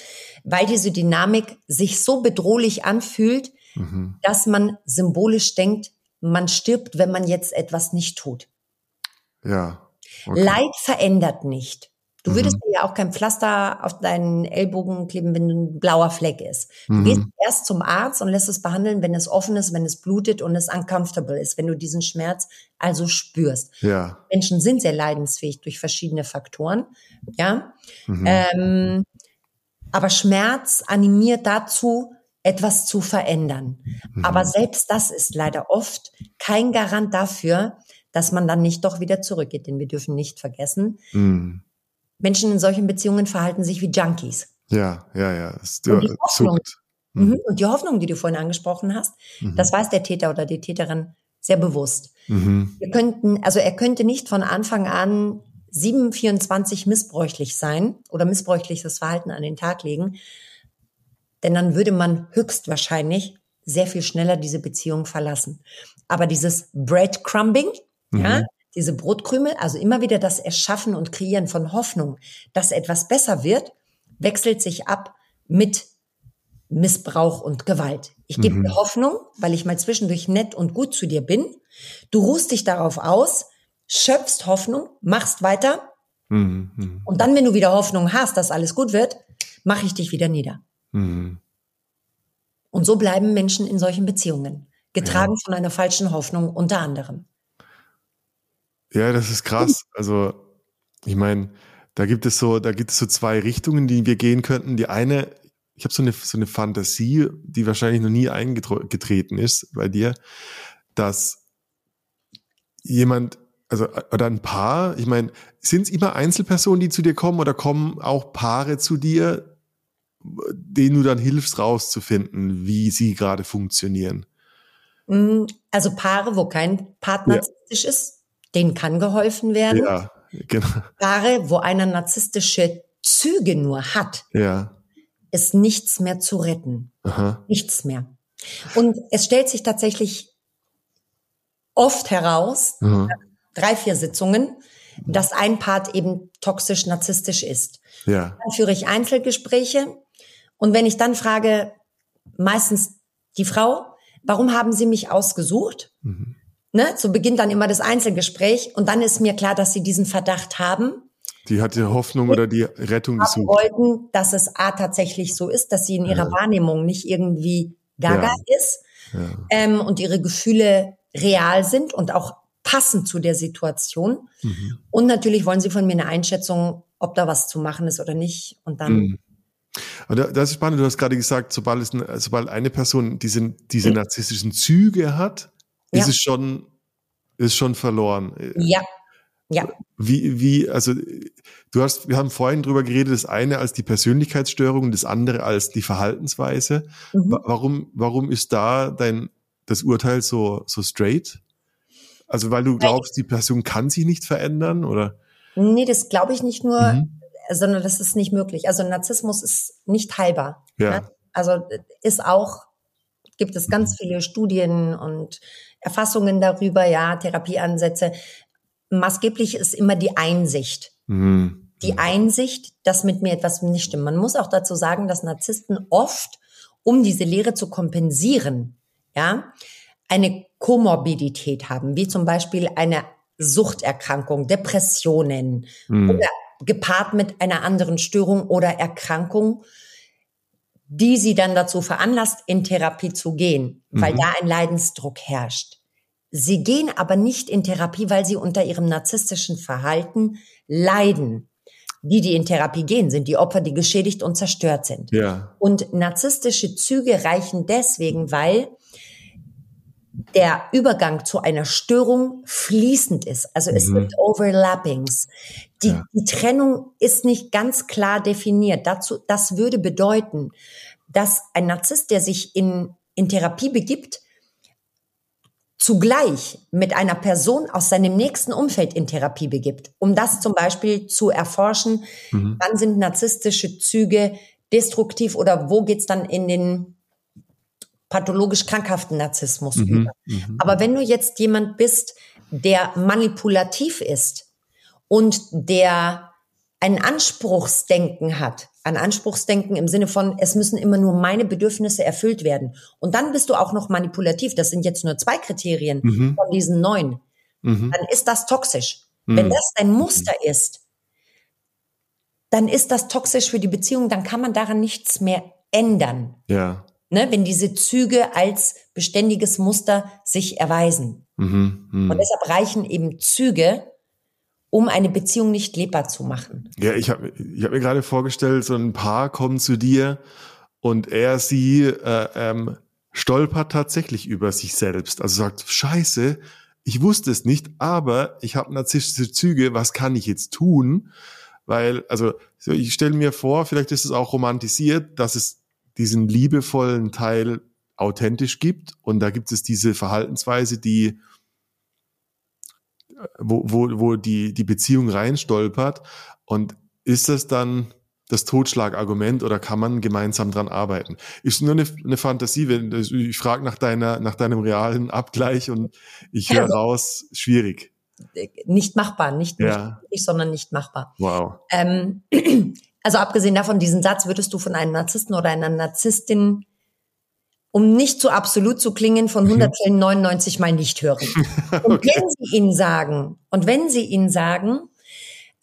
weil diese Dynamik sich so bedrohlich anfühlt, mhm. dass man symbolisch denkt, man stirbt, wenn man jetzt etwas nicht tut. Ja. Okay. Leid verändert nicht. Du würdest mhm. ja auch kein Pflaster auf deinen Ellbogen kleben, wenn ein blauer Fleck ist. Du mhm. gehst erst zum Arzt und lässt es behandeln, wenn es offen ist, wenn es blutet und es uncomfortable ist, wenn du diesen Schmerz also spürst. Ja. Menschen sind sehr leidensfähig durch verschiedene Faktoren. Ja. Mhm. Ähm, aber Schmerz animiert dazu, etwas zu verändern. Mhm. Aber selbst das ist leider oft kein Garant dafür, dass man dann nicht doch wieder zurückgeht. Denn wir dürfen nicht vergessen, mhm. Menschen in solchen Beziehungen verhalten sich wie Junkies. Ja, ja, ja. und, die Hoffnung, mhm. mhm. und die Hoffnung, die du vorhin angesprochen hast, mhm. das weiß der Täter oder die Täterin sehr bewusst. Mhm. Wir könnten, also er könnte nicht von Anfang an 724 missbräuchlich sein oder missbräuchliches Verhalten an den Tag legen, denn dann würde man höchstwahrscheinlich sehr viel schneller diese Beziehung verlassen. Aber dieses Breadcrumbing, mhm. ja, diese Brotkrümel, also immer wieder das Erschaffen und Kreieren von Hoffnung, dass etwas besser wird, wechselt sich ab mit Missbrauch und Gewalt. Ich gebe mhm. dir Hoffnung, weil ich mal zwischendurch nett und gut zu dir bin. Du ruhst dich darauf aus, schöpfst Hoffnung, machst weiter. Mhm. Und dann, wenn du wieder Hoffnung hast, dass alles gut wird, mache ich dich wieder nieder. Mhm. Und so bleiben Menschen in solchen Beziehungen, getragen ja. von einer falschen Hoffnung unter anderem. Ja, das ist krass. Also, ich meine, da gibt es so, da gibt es so zwei Richtungen, die wir gehen könnten. Die eine, ich habe so eine, so eine Fantasie, die wahrscheinlich noch nie eingetreten ist bei dir, dass jemand, also oder ein Paar, ich meine, sind es immer Einzelpersonen, die zu dir kommen oder kommen auch Paare zu dir, denen du dann hilfst rauszufinden, wie sie gerade funktionieren? Mm, also Paare, wo kein Partner ja. ist, denen kann geholfen werden. Ja, genau. Paare, wo einer narzisstische Züge nur hat, ja. ist nichts mehr zu retten. Aha. Nichts mehr. Und es stellt sich tatsächlich oft heraus, Aha. drei, vier Sitzungen, dass ein Part eben toxisch narzisstisch ist. Ja. Dann führe ich Einzelgespräche und wenn ich dann frage, meistens die Frau, warum haben Sie mich ausgesucht? Mhm. Ne, so beginnt dann immer das Einzelgespräch und dann ist mir klar, dass sie diesen Verdacht haben. Die hat die Hoffnung oder die Rettung gesucht. wollten, dass es A tatsächlich so ist, dass sie in ihrer ja. Wahrnehmung nicht irgendwie gaga ja. ist ja. Ähm, und ihre Gefühle real sind und auch passend zu der Situation. Mhm. Und natürlich wollen sie von mir eine Einschätzung, ob da was zu machen ist oder nicht. Und dann mhm. Und das ist spannend, du hast gerade gesagt, sobald, es, sobald eine Person diese, diese narzisstischen Züge hat, ja. ist es schon, ist schon verloren. Ja. Ja. Wie, wie, also du hast, wir haben vorhin drüber geredet, das eine als die Persönlichkeitsstörung, das andere als die Verhaltensweise. Mhm. Warum, warum ist da dein das Urteil so, so straight? Also weil du glaubst, die Person kann sich nicht verändern, oder? Nee, das glaube ich nicht nur, mhm. sondern das ist nicht möglich. Also Narzissmus ist nicht heilbar. Ja. Ne? Also ist auch, gibt es ganz mhm. viele Studien und Erfassungen darüber, ja, Therapieansätze. Maßgeblich ist immer die Einsicht. Mhm. Die Einsicht, dass mit mir etwas nicht stimmt. Man muss auch dazu sagen, dass Narzissten oft, um diese Lehre zu kompensieren, ja, eine Komorbidität haben, wie zum Beispiel eine Suchterkrankung, Depressionen mhm. oder gepaart mit einer anderen Störung oder Erkrankung, die sie dann dazu veranlasst, in Therapie zu gehen, weil mhm. da ein Leidensdruck herrscht. Sie gehen aber nicht in Therapie, weil sie unter ihrem narzisstischen Verhalten leiden. Die, die in Therapie gehen, sind die Opfer, die geschädigt und zerstört sind. Ja. Und narzisstische Züge reichen deswegen, weil der Übergang zu einer Störung fließend ist. Also es mhm. gibt Overlappings. Die, ja. die Trennung ist nicht ganz klar definiert. Dazu, das würde bedeuten, dass ein Narzisst, der sich in, in Therapie begibt, zugleich mit einer Person aus seinem nächsten Umfeld in Therapie begibt, um das zum Beispiel zu erforschen, mhm. wann sind narzisstische Züge destruktiv oder wo geht's dann in den pathologisch krankhaften Narzissmus mhm, über. Mhm. Aber wenn du jetzt jemand bist, der manipulativ ist und der ein Anspruchsdenken hat, ein Anspruchsdenken im Sinne von, es müssen immer nur meine Bedürfnisse erfüllt werden. Und dann bist du auch noch manipulativ. Das sind jetzt nur zwei Kriterien mhm. von diesen neun. Mhm. Dann ist das toxisch. Mhm. Wenn das dein Muster ist, dann ist das toxisch für die Beziehung, dann kann man daran nichts mehr ändern. Ja ne, wenn diese Züge als beständiges Muster sich erweisen. Mhm, mh. Und deshalb reichen eben Züge, um eine Beziehung nicht lebbar zu machen. Ja, ich habe ich hab mir gerade vorgestellt, so ein Paar kommt zu dir und er, sie äh, ähm, stolpert tatsächlich über sich selbst. Also sagt, scheiße, ich wusste es nicht, aber ich habe narzisstische Züge, was kann ich jetzt tun? Weil, also ich stelle mir vor, vielleicht ist es auch romantisiert, dass es diesen liebevollen Teil authentisch gibt und da gibt es diese Verhaltensweise, die wo, wo, wo die, die Beziehung reinstolpert und ist das dann das Totschlagargument oder kann man gemeinsam dran arbeiten? Ist nur eine, eine Fantasie, wenn ich frage nach deiner, nach deinem realen Abgleich und ich höre raus, schwierig. Nicht machbar, nicht, ja. nicht sondern nicht machbar. Wow. Ähm, [CLEARS THROAT] also abgesehen davon, diesen Satz würdest du von einem Narzissten oder einer Narzisstin, um nicht zu absolut zu klingen, von 100 Fällen 99 mal nicht hören. [LAUGHS] Und okay. wenn sie ihn sagen, und wenn sie ihn sagen,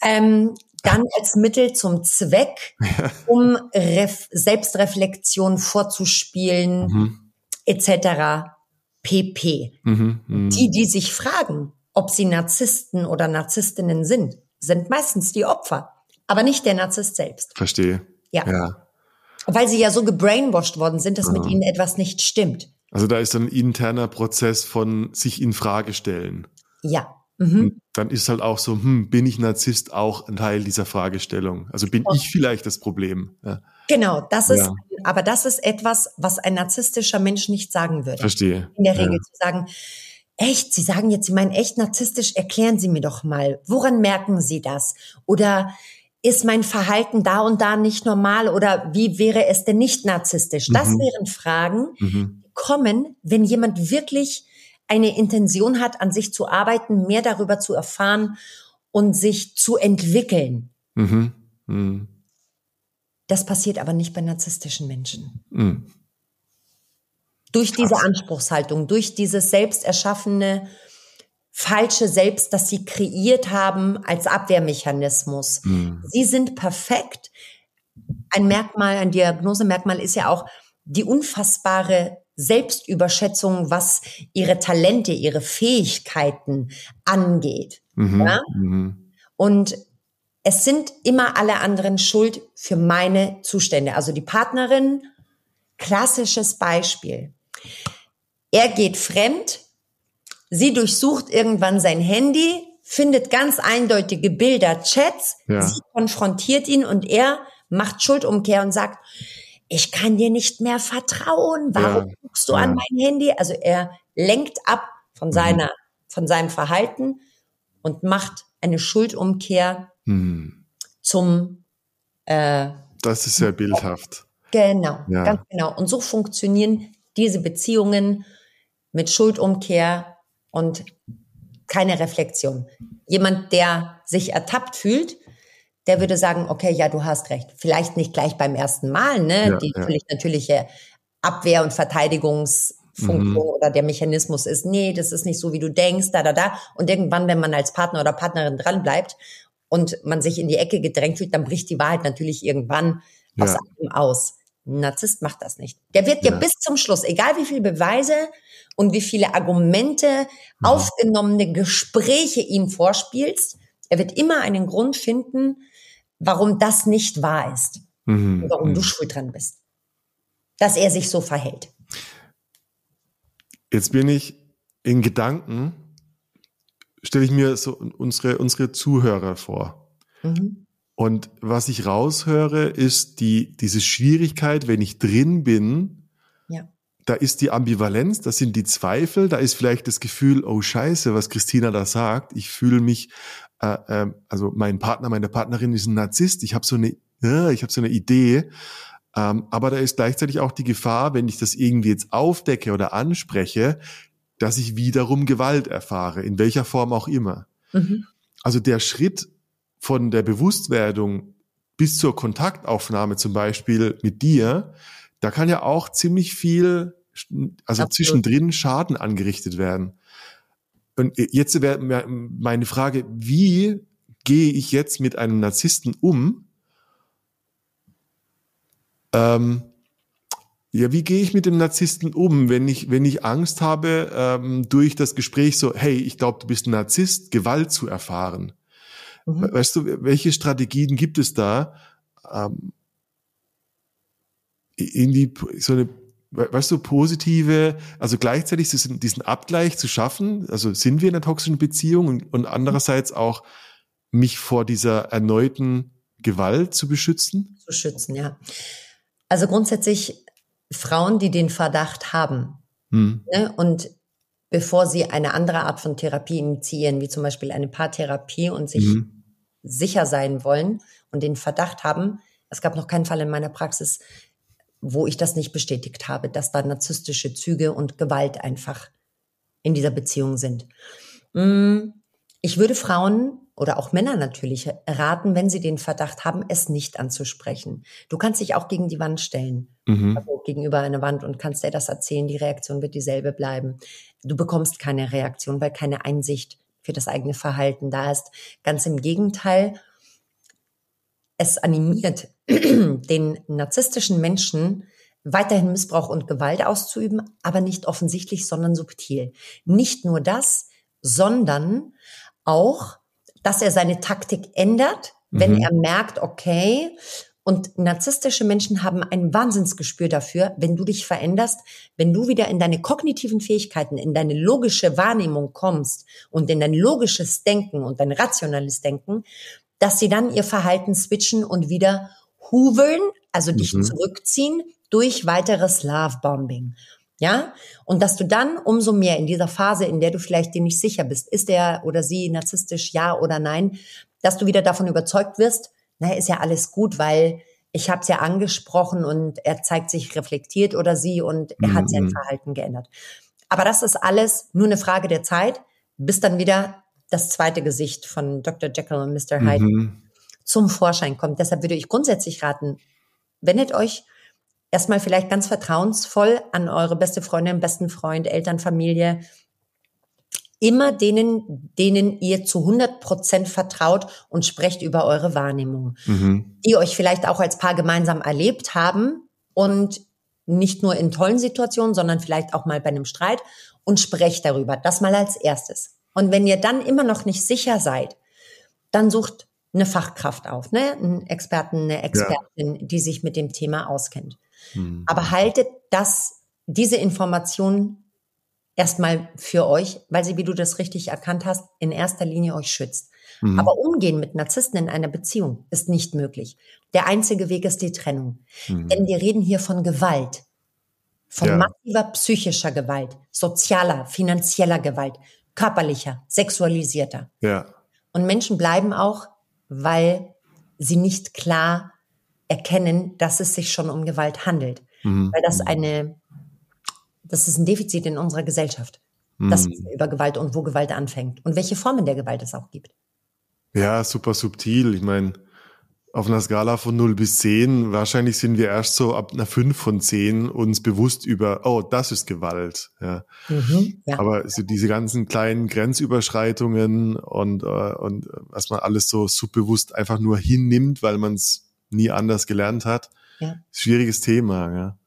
ähm, dann als Mittel zum Zweck, [LAUGHS] um Ref Selbstreflexion vorzuspielen, mhm. etc. pp. Mhm, mh. Die, die sich fragen, ob sie Narzissten oder Narzisstinnen sind, sind meistens die Opfer aber nicht der Narzisst selbst. Verstehe. Ja. ja. Weil sie ja so gebrainwashed worden sind, dass ja. mit ihnen etwas nicht stimmt. Also da ist ein interner Prozess von sich in Frage stellen. Ja. Mhm. dann ist halt auch so, hm, bin ich Narzisst auch ein Teil dieser Fragestellung? Also bin oh. ich vielleicht das Problem? Ja. Genau, das ist, ja. aber das ist etwas, was ein narzisstischer Mensch nicht sagen würde. Verstehe. In der Regel ja. zu sagen, echt, Sie sagen jetzt, Sie meinen echt narzisstisch, erklären Sie mir doch mal, woran merken Sie das? Oder ist mein Verhalten da und da nicht normal oder wie wäre es denn nicht narzisstisch? Das mhm. wären Fragen, mhm. die kommen, wenn jemand wirklich eine Intention hat, an sich zu arbeiten, mehr darüber zu erfahren und sich zu entwickeln. Mhm. mhm. Das passiert aber nicht bei narzisstischen Menschen. Mhm. Durch diese Anspruchshaltung, durch dieses selbst erschaffene falsche Selbst, das sie kreiert haben als Abwehrmechanismus. Mhm. Sie sind perfekt. Ein Merkmal, ein Diagnosemerkmal ist ja auch die unfassbare Selbstüberschätzung, was ihre Talente, ihre Fähigkeiten angeht. Mhm. Ja? Mhm. Und es sind immer alle anderen schuld für meine Zustände. Also die Partnerin, klassisches Beispiel. Er geht fremd, Sie durchsucht irgendwann sein Handy, findet ganz eindeutige Bilder, Chats, Ja. sie konfrontiert ihn und er macht Schuldumkehr und sagt, ich kann dir nicht mehr vertrauen. Warum Ja. guckst du Ja. an mein Handy? Also er lenkt ab von seiner, von seinem Verhalten und macht eine Schuldumkehr Hm. zum äh, Das ist sehr bildhaft. Genau, ganz genau. Und so funktionieren diese Beziehungen mit Schuldumkehr und keine Reflexion. Jemand, der sich ertappt fühlt, der würde sagen, okay, ja, du hast recht. Vielleicht nicht gleich beim ersten Mal, ne? Ja, Die ja. natürliche Abwehr- und Verteidigungsfunktion Mhm. oder der Mechanismus ist, nee, das ist nicht so, wie du denkst, da, da, da. Und irgendwann, wenn man als Partner oder Partnerin dranbleibt und man sich in die Ecke gedrängt fühlt, dann bricht die Wahrheit natürlich irgendwann aus Ja. einem aus. Ein Narzisst macht das nicht. Der wird dir Ja. bis zum Schluss, egal wie viele Beweise und wie viele Argumente, Mhm. aufgenommene Gespräche ihm vorspielst, er wird immer einen Grund finden, warum das nicht wahr ist Mhm. und warum du schuld dran bist. Dass er sich so verhält. Jetzt bin ich in Gedanken, stelle ich mir so unsere, unsere Zuhörer vor. Mhm. Und was ich raushöre, ist die, diese Schwierigkeit, wenn ich drin bin, Ja. da ist die Ambivalenz, das sind die Zweifel, da ist vielleicht das Gefühl, oh Scheiße, was Christina da sagt, ich fühle mich, äh, äh, also mein Partner, meine Partnerin ist ein Narzisst, ich habe so eine, äh, ich habe so eine Idee, ähm, aber da ist gleichzeitig auch die Gefahr, wenn ich das irgendwie jetzt aufdecke oder anspreche, dass ich wiederum Gewalt erfahre, in welcher Form auch immer. Mhm. Also der Schritt von der Bewusstwerdung bis zur Kontaktaufnahme zum Beispiel mit dir, da kann ja auch ziemlich viel, also Absolut. zwischendrin Schaden angerichtet werden. Und jetzt wäre meine Frage, wie gehe ich jetzt mit einem Narzissten um? Ähm, ja, wie gehe ich mit dem Narzissten um, wenn ich, wenn ich Angst habe, ähm, durch das Gespräch so, hey, ich glaube, du bist ein Narzisst, Gewalt zu erfahren? Mhm. Weißt du, welche Strategien gibt es da, ähm, in die, so eine, weißt du, positive, also gleichzeitig diesen, diesen Abgleich zu schaffen, also sind wir in einer toxischen Beziehung und, und andererseits auch mich vor dieser erneuten Gewalt zu beschützen? Zu schützen, ja. Also grundsätzlich Frauen, die den Verdacht haben, Hm. Ne? Und bevor sie eine andere Art von Therapie initiieren, wie zum Beispiel eine Paartherapie und sich Mhm. Sicher sein wollen und den Verdacht haben, es gab noch keinen Fall in meiner Praxis, wo ich das nicht bestätigt habe, dass da narzisstische Züge und Gewalt einfach in dieser Beziehung sind. Mm, Ich würde Frauen oder auch Männer natürlich raten, wenn sie den Verdacht haben, es nicht anzusprechen. Du kannst dich auch gegen die Wand stellen Mhm. also gegenüber einer Wand und kannst dir das erzählen, die Reaktion wird dieselbe bleiben. Du bekommst keine Reaktion, weil keine Einsicht für das eigene Verhalten da ist. Ganz im Gegenteil, es animiert [CLEARS THROAT] den narzisstischen Menschen, weiterhin Missbrauch und Gewalt auszuüben, aber nicht offensichtlich, sondern subtil. Nicht nur das, sondern auch, dass er seine Taktik ändert, wenn Mhm. er merkt, okay, und narzisstische Menschen haben ein Wahnsinnsgespür dafür, wenn du dich veränderst, wenn du wieder in deine kognitiven Fähigkeiten, in deine logische Wahrnehmung kommst und in dein logisches Denken und dein rationales Denken, dass sie dann ihr Verhalten switchen und wieder hoovern, also dich Mhm. zurückziehen durch weiteres Love-Bombing. Ja? Und dass du dann umso mehr in dieser Phase, in der du vielleicht dir nicht sicher bist, ist er oder sie narzisstisch, ja oder nein, dass du wieder davon überzeugt wirst, naja, ist ja alles gut, weil ich habe es ja angesprochen und er zeigt sich reflektiert oder sie und er hat sein Mhm. Verhalten geändert. Aber das ist alles nur eine Frage der Zeit, bis dann wieder das zweite Gesicht von Dr. Jekyll und Mr. Hyde Mhm. zum Vorschein kommt. Deshalb würde ich grundsätzlich raten, wendet euch erstmal vielleicht ganz vertrauensvoll an eure beste Freundin, besten Freund, Eltern, Familie, immer denen, denen ihr zu 100 Prozent vertraut und sprecht über eure Wahrnehmung, Mhm. die euch vielleicht auch als Paar gemeinsam erlebt haben und nicht nur in tollen Situationen, sondern vielleicht auch mal bei einem Streit und sprecht darüber. Das mal als erstes. Und wenn ihr dann immer noch nicht sicher seid, dann sucht eine Fachkraft auf, ne? Einen Experten, eine Expertin, die sich mit dem Thema auskennt. Mhm. Aber haltet das, diese Information erstmal für euch, weil sie, wie du das richtig erkannt hast, in erster Linie euch schützt. Mhm. Aber umgehen mit Narzissten in einer Beziehung ist nicht möglich. Der einzige Weg ist die Trennung. Mhm. Denn wir reden hier von Gewalt. Von ja. massiver psychischer Gewalt, sozialer, finanzieller Gewalt, körperlicher, sexualisierter. Ja. Und Menschen bleiben auch, weil sie nicht klar erkennen, dass es sich schon um Gewalt handelt. Mhm. Weil das eine, das ist ein Defizit in unserer Gesellschaft. Mhm. Das über Gewalt und wo Gewalt anfängt und welche Formen der Gewalt es auch gibt. Ja, super subtil. Ich meine, auf einer Skala von 0 bis 10, wahrscheinlich sind wir erst so ab einer 5 von 10 uns bewusst über, oh, das ist Gewalt. Ja. Mhm, ja. Aber so diese ganzen kleinen Grenzüberschreitungen und, äh, und was man alles so subbewusst einfach nur hinnimmt, weil man es nie anders gelernt hat, ja. schwieriges Thema. Ja.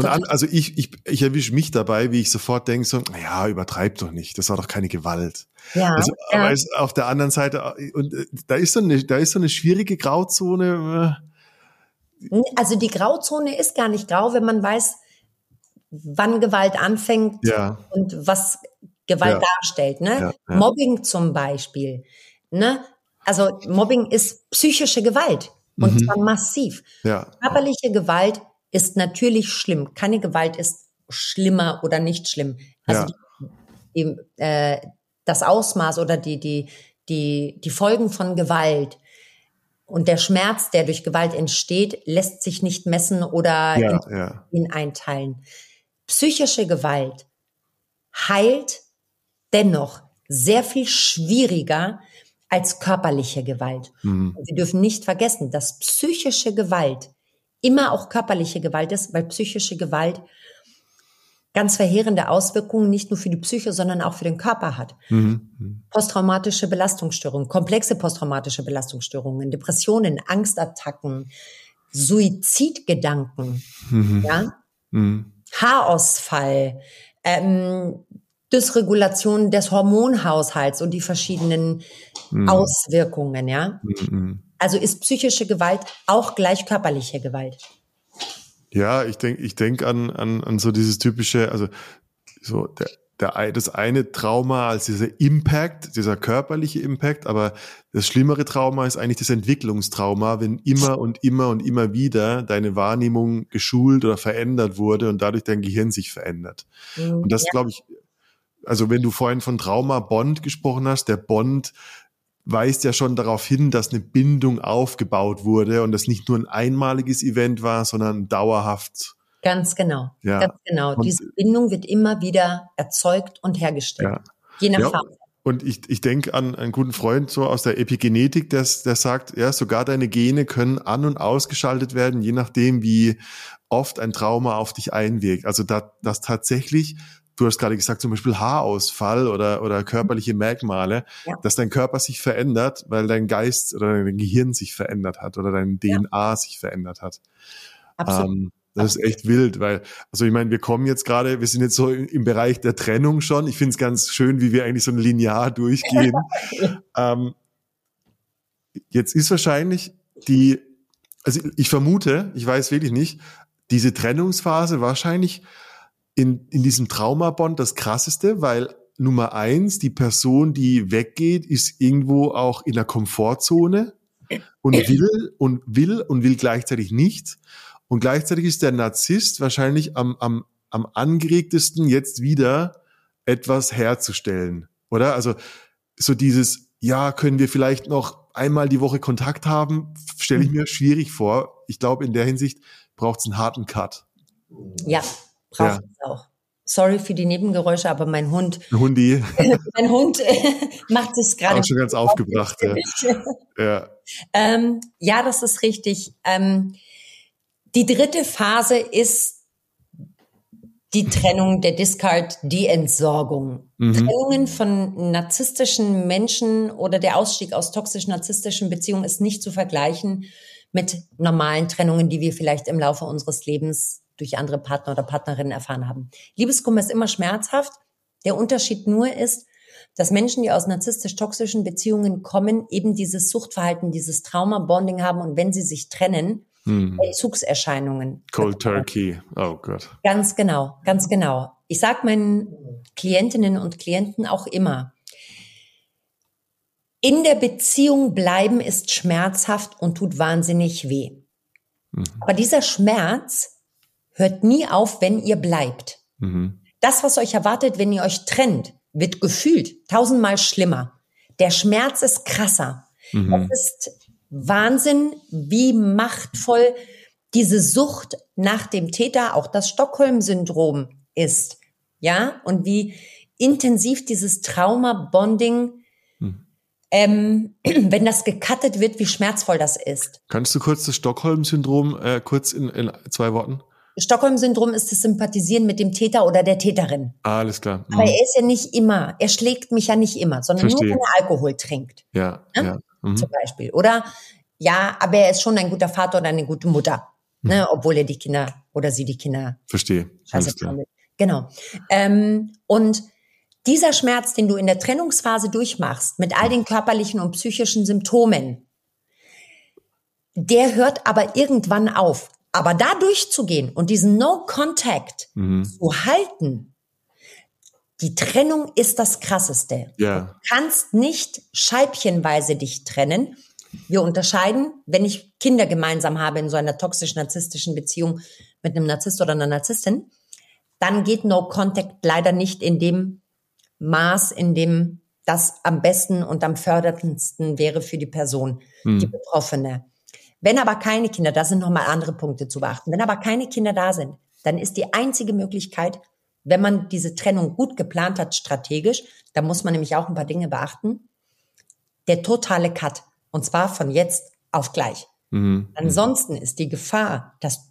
Und an, also ich, ich, ich erwische mich dabei, wie ich sofort denke, so, naja, übertreib doch nicht, das war doch keine Gewalt. Ja, also, ja. aber es, auf der anderen Seite, und äh, da ist so eine, da ist so eine schwierige Grauzone. Äh. Also die Grauzone ist gar nicht grau, wenn man weiß, wann Gewalt anfängt ja. und was Gewalt ja. darstellt. Ne? Mobbing zum Beispiel. Ne? Also Mobbing ist psychische Gewalt. Und mhm. zwar massiv. Körperliche Gewalt ist natürlich schlimm. Keine Gewalt ist schlimmer oder nicht schlimm. Also ja. die, die, äh, das Ausmaß oder die, die, die, die Folgen von Gewalt und der Schmerz, der durch Gewalt entsteht, lässt sich nicht messen oder ja, in, ja. in einteilen. Psychische Gewalt heilt dennoch sehr viel schwieriger als körperliche Gewalt. Mhm. Wir dürfen nicht vergessen, dass psychische Gewalt immer auch körperliche Gewalt ist, weil psychische Gewalt ganz verheerende Auswirkungen nicht nur für die Psyche, sondern auch für den Körper hat. Mhm. Posttraumatische Belastungsstörungen, komplexe posttraumatische Belastungsstörungen, Depressionen, Angstattacken, Suizidgedanken, mhm. ja, mhm. Haarausfall, ähm, Dysregulation des Hormonhaushalts und die verschiedenen mhm. Auswirkungen, ja. Mhm. Also ist psychische Gewalt auch gleich körperliche Gewalt? Ja, ich denke ich denk an, an, an so dieses typische, also so der, der, das eine Trauma als dieser Impact, dieser körperliche Impact, aber das schlimmere Trauma ist eigentlich das Entwicklungstrauma, wenn immer und immer und immer wieder deine Wahrnehmung geschult oder verändert wurde und dadurch dein Gehirn sich verändert. Mhm, und das ja. glaube ich, also wenn du vorhin von Trauma Bond gesprochen hast, der Bond weist ja schon darauf hin, dass eine Bindung aufgebaut wurde und das nicht nur ein einmaliges Event war, sondern dauerhaft. Ganz genau. Ja. Ganz genau. Und Diese Bindung wird immer wieder erzeugt und hergestellt. Ja. Je nach ja. Phase. Und ich, ich denke an einen guten Freund so aus der Epigenetik, der, der sagt, ja, sogar deine Gene können an- und ausgeschaltet werden, je nachdem, wie oft ein Trauma auf dich einwirkt. Also da, dass tatsächlich du hast gerade gesagt, zum Beispiel Haarausfall oder, oder körperliche Merkmale, ja. dass dein Körper sich verändert, weil dein Geist oder dein Gehirn sich verändert hat oder dein DNA ja. sich verändert hat. Absolut. Ähm, das ist echt wild, weil, also ich meine, wir kommen jetzt gerade, wir sind jetzt so im Bereich der Trennung schon. Ich finde es ganz schön, wie wir eigentlich so ein Linear [LAUGHS] durchgehen. ähm, jetzt ist wahrscheinlich die, also ich vermute, ich weiß wirklich nicht, diese Trennungsphase wahrscheinlich in, in diesem Traumabond das Krasseste, weil Nummer eins, die Person, die weggeht, ist irgendwo auch in der Komfortzone und will und will und will gleichzeitig nicht. Und gleichzeitig ist der Narzisst wahrscheinlich am, am, am angeregtesten, jetzt wieder etwas herzustellen. Oder? Also so dieses, ja, können wir vielleicht noch einmal die Woche Kontakt haben, stelle ich mir schwierig vor. Ich glaube, in der Hinsicht braucht es einen harten Cut. Ja, braucht ja. es auch. Sorry für die Nebengeräusche, aber mein Hund. Hundi. [LAUGHS] mein Hund [LAUGHS] macht sich gerade. Schon ganz aufgebracht, ja. Ja. [LAUGHS] Ähm, ja, das ist richtig. Ähm, die dritte Phase ist die Trennung, der Discard, die Entsorgung. Mhm. Trennungen von narzisstischen Menschen oder der Ausstieg aus toxisch-narzisstischen Beziehungen ist nicht zu vergleichen mit normalen Trennungen, die wir vielleicht im Laufe unseres Lebens durch andere Partner oder Partnerinnen erfahren haben. Liebeskummer ist immer schmerzhaft. Der Unterschied nur ist, dass Menschen, die aus narzisstisch-toxischen Beziehungen kommen, eben dieses Suchtverhalten, dieses Trauma-Bonding haben und wenn sie sich trennen, hm. Entzugserscheinungen. Cold Turkey, oh Gott. Ganz genau, ganz genau. Ich sage meinen Klientinnen und Klienten auch immer, in der Beziehung bleiben ist schmerzhaft und tut wahnsinnig weh. Mhm. Aber dieser Schmerz hört nie auf, wenn ihr bleibt. Mhm. Das, was euch erwartet, wenn ihr euch trennt, wird gefühlt tausendmal schlimmer. Der Schmerz ist krasser. Mhm. Es ist Wahnsinn, wie machtvoll diese Sucht nach dem Täter, auch das Stockholm-Syndrom ist. Ja, und wie intensiv dieses Trauma-Bonding, hm. ähm, [CLEARS THROAT] wenn das gecuttet wird, wie schmerzvoll das ist. Kannst du kurz das Stockholm-Syndrom äh, kurz in, in zwei Worten? Stockholm-Syndrom ist das Sympathisieren mit dem Täter oder der Täterin. Ah, alles klar. Mhm. Aber er ist ja nicht immer, er schlägt mich ja nicht immer, sondern Verstehe. nur, wenn er Alkohol trinkt. Ja, ja. ja. Mhm. Zum Beispiel. Oder, ja, aber er ist schon ein guter Vater oder eine gute Mutter. Mhm. Ne, obwohl er die Kinder oder sie die Kinder. Verstehe. Alles klar. Genau. Ähm, und dieser Schmerz, den du in der Trennungsphase durchmachst, mit all den körperlichen und psychischen Symptomen, der hört aber irgendwann auf. Aber da durchzugehen und diesen No-Contact mhm. zu halten, die Trennung ist das Krasseste. Ja. Du kannst nicht scheibchenweise dich trennen. Wir unterscheiden, wenn ich Kinder gemeinsam habe in so einer toxisch-narzisstischen Beziehung mit einem Narzisst oder einer Narzisstin, dann geht No Contact leider nicht in dem Maß, in dem das am besten und am förderndsten wäre für die Person, hm. die Betroffene. Wenn aber keine Kinder, da sind nochmal andere Punkte zu beachten, wenn aber keine Kinder da sind, dann ist die einzige Möglichkeit, wenn man diese Trennung gut geplant hat, strategisch, da muss man nämlich auch ein paar Dinge beachten, der totale Cut. Und zwar von jetzt auf gleich. Mhm. Ansonsten ist die Gefahr, dass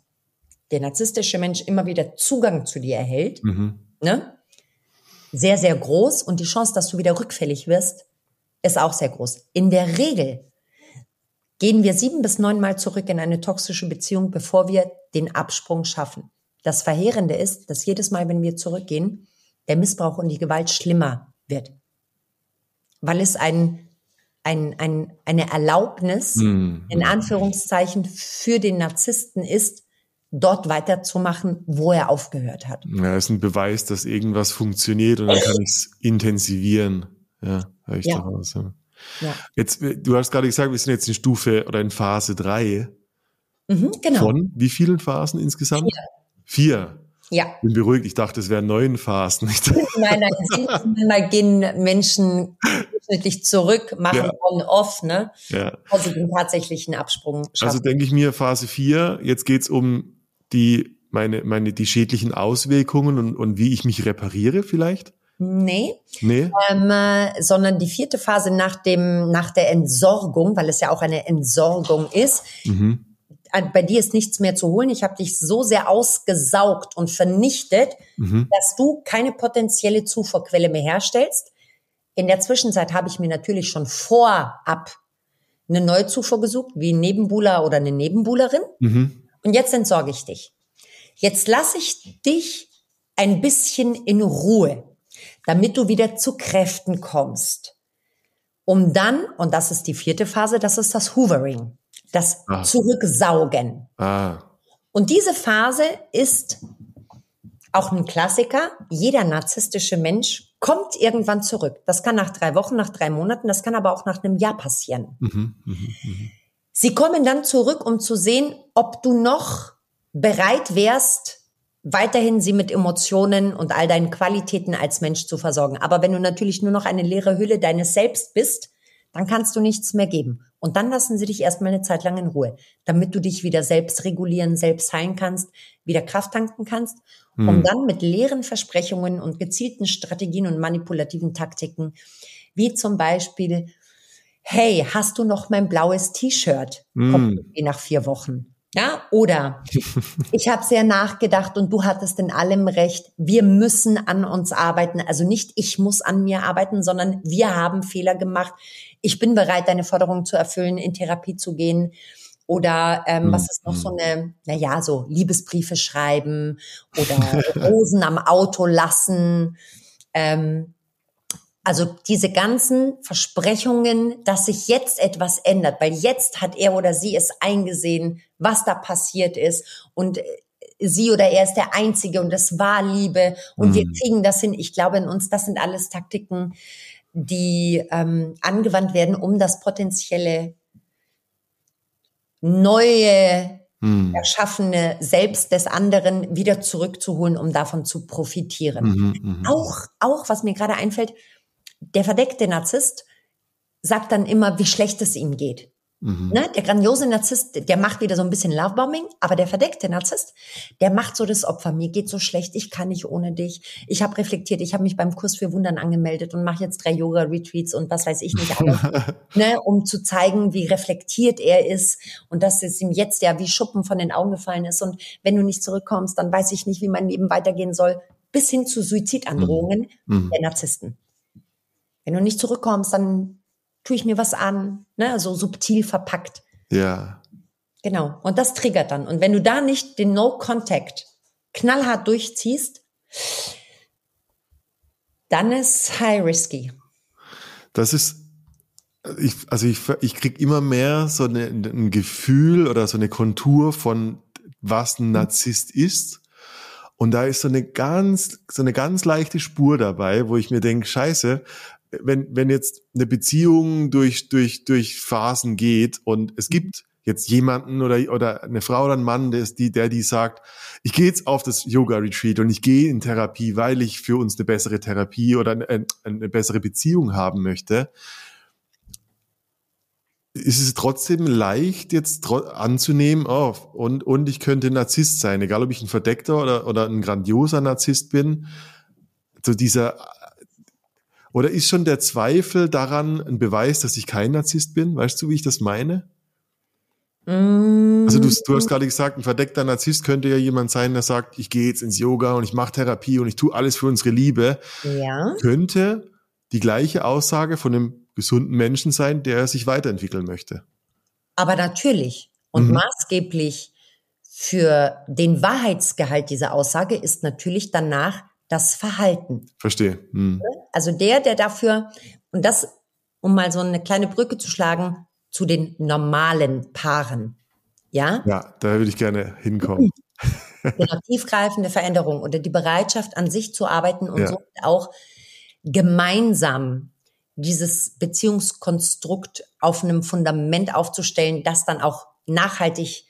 der narzisstische Mensch immer wieder Zugang zu dir erhält, mhm. ne? sehr, sehr groß. Und die Chance, dass du wieder rückfällig wirst, ist auch sehr groß. In der Regel gehen wir sieben bis neun Mal zurück in eine toxische Beziehung, bevor wir den Absprung schaffen. Das Verheerende ist, dass jedes Mal, wenn wir zurückgehen, der Missbrauch und die Gewalt schlimmer wird. Weil es ein, ein, ein, eine Erlaubnis, mhm. in Anführungszeichen, für den Narzissten ist, dort weiterzumachen, wo er aufgehört hat. Ja, ist ein Beweis, dass irgendwas funktioniert und dann kann ich es intensivieren. Ja, höre ich ja. daraus. Ja. Ja. Jetzt, du hast gerade gesagt, wir sind jetzt in Stufe oder in Phase drei. Mhm, genau. Von wie vielen Phasen insgesamt? Vier. Vier. Ja. Bin beruhigt, ich dachte, es wären neun Phasen. nein, nein, [LAUGHS] mal gehen Menschen durchschnittlich zurück, machen ja. on-off, ne? Ja. Also den tatsächlichen Absprung schaffen. Also denke ich mir, Phase vier. jetzt geht's um die, meine, meine, die schädlichen Auswirkungen und, und wie ich mich repariere vielleicht? Nee. Nee. Ähm, äh, sondern die vierte Phase nach dem, nach der Entsorgung, weil es ja auch eine Entsorgung ist. Mhm. Äh, bei dir ist nichts mehr zu holen. Ich habe dich so sehr ausgesaugt und vernichtet, mhm. dass du keine potenzielle Zufuhrquelle mehr herstellst. In der Zwischenzeit habe ich mir natürlich schon vorab eine neue Zufuhr gesucht, wie ein Nebenbuhler oder eine Nebenbuhlerin. Mhm. Und jetzt entsorge ich dich. Jetzt lasse ich dich ein bisschen in Ruhe, damit du wieder zu Kräften kommst. Um dann, und das ist die vierte Phase, das ist das Hoovering, das ah. Zurücksaugen. Ah. Und diese Phase ist auch ein Klassiker. Jeder narzisstische Mensch kommt irgendwann zurück. Das kann nach drei Wochen, nach drei Monaten, das kann aber auch nach einem Jahr passieren. Mhm, mh, mh. Sie kommen dann zurück, um zu sehen, ob du noch bereit wärst, weiterhin sie mit Emotionen und all deinen Qualitäten als Mensch zu versorgen. Aber wenn du natürlich nur noch eine leere Hülle deines Selbst bist, dann kannst du nichts mehr geben. Und dann lassen sie dich erstmal eine Zeit lang in Ruhe, damit du dich wieder selbst regulieren, selbst heilen kannst, wieder Kraft tanken kannst, um hm. dann mit leeren Versprechungen und gezielten Strategien und manipulativen Taktiken, wie zum Beispiel hey, hast du noch mein blaues T-Shirt? Mm. Kommt nach vier Wochen. Ja, oder [LAUGHS] ich habe sehr nachgedacht und du hattest in allem recht. Wir müssen an uns arbeiten. Also nicht ich muss an mir arbeiten, sondern wir haben Fehler gemacht. Ich bin bereit, deine Forderung zu erfüllen, in Therapie zu gehen. Oder ähm, was ist noch so mm. eine, naja, so Liebesbriefe schreiben oder Rosen am Auto lassen. Ähm, Also diese ganzen Versprechungen, dass sich jetzt etwas ändert, weil jetzt hat er oder sie es eingesehen, was da passiert ist und sie oder er ist der Einzige und es war Liebe und mhm. wir kriegen das hin. Ich glaube in uns, das sind alles Taktiken, die ähm, angewandt werden, um das potenzielle neue mhm. erschaffene Selbst des anderen wieder zurückzuholen, um davon zu profitieren. Mhm, mh. Auch, auch, was mir gerade einfällt, der verdeckte Narzisst sagt dann immer, wie schlecht es ihm geht. Mhm. Ne? Der grandiose Narzisst, der macht wieder so ein bisschen Lovebombing, aber der verdeckte Narzisst, der macht so das Opfer. Mir geht so schlecht, ich kann nicht ohne dich. Ich habe reflektiert, ich habe mich beim Kurs für Wundern angemeldet und mache jetzt drei Yoga-Retreats und was weiß ich nicht [LAUGHS] alles, ne? um zu zeigen, wie reflektiert er ist und dass es ihm jetzt ja wie Schuppen von den Augen gefallen ist. Und wenn du nicht zurückkommst, dann weiß ich nicht, wie mein Leben weitergehen soll. Bis hin zu Suizidandrohungen mhm. der Narzissten. Wenn du nicht zurückkommst, dann tue ich mir was an, ne, so subtil verpackt. Ja. Genau. Und das triggert dann. Und wenn du da nicht den No Contact knallhart durchziehst, dann ist high risky. Das ist, ich, also ich, ich krieg immer mehr so eine, ein Gefühl oder so eine Kontur von, was ein Narzisst ist. Und da ist so eine ganz, so eine ganz leichte Spur dabei, wo ich mir denke, scheiße, wenn, wenn jetzt eine Beziehung durch, durch, durch Phasen geht und es gibt jetzt jemanden oder, oder eine Frau oder ein Mann, der, ist die, der die sagt, ich gehe jetzt auf das Yoga-Retreat und ich gehe in Therapie, weil ich für uns eine bessere Therapie oder eine, eine bessere Beziehung haben möchte, ist es trotzdem leicht jetzt anzunehmen, oh, und, und ich könnte Narzisst sein, egal ob ich ein verdeckter oder, oder ein grandioser Narzisst bin. So dieser oder ist schon der Zweifel daran ein Beweis, dass ich kein Narzisst bin? Weißt du, wie ich das meine? Mm. Also du, du hast gerade gesagt, ein verdeckter Narzisst könnte ja jemand sein, der sagt, ich gehe jetzt ins Yoga und ich mache Therapie und ich tue alles für unsere Liebe. Ja. Könnte die gleiche Aussage von einem gesunden Menschen sein, der sich weiterentwickeln möchte. Aber natürlich und mhm. maßgeblich für den Wahrheitsgehalt dieser Aussage ist natürlich danach das Verhalten. Verstehe. Hm. Also der, der dafür, und das, um mal so eine kleine Brücke zu schlagen, zu den normalen Paaren. Ja? Ja, da würde ich gerne hinkommen. Genau, tiefgreifende Veränderung oder die Bereitschaft an sich zu arbeiten und ja. somit auch gemeinsam dieses Beziehungskonstrukt auf einem Fundament aufzustellen, das dann auch nachhaltig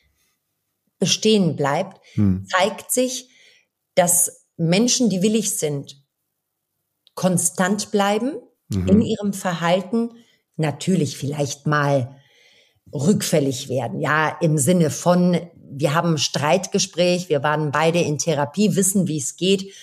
bestehen bleibt, hm. zeigt sich, dass Menschen, die willig sind, konstant bleiben mhm. in ihrem Verhalten, natürlich vielleicht mal rückfällig werden. Ja, im Sinne von, wir haben ein Streitgespräch, wir waren beide in Therapie, wissen, wie es geht.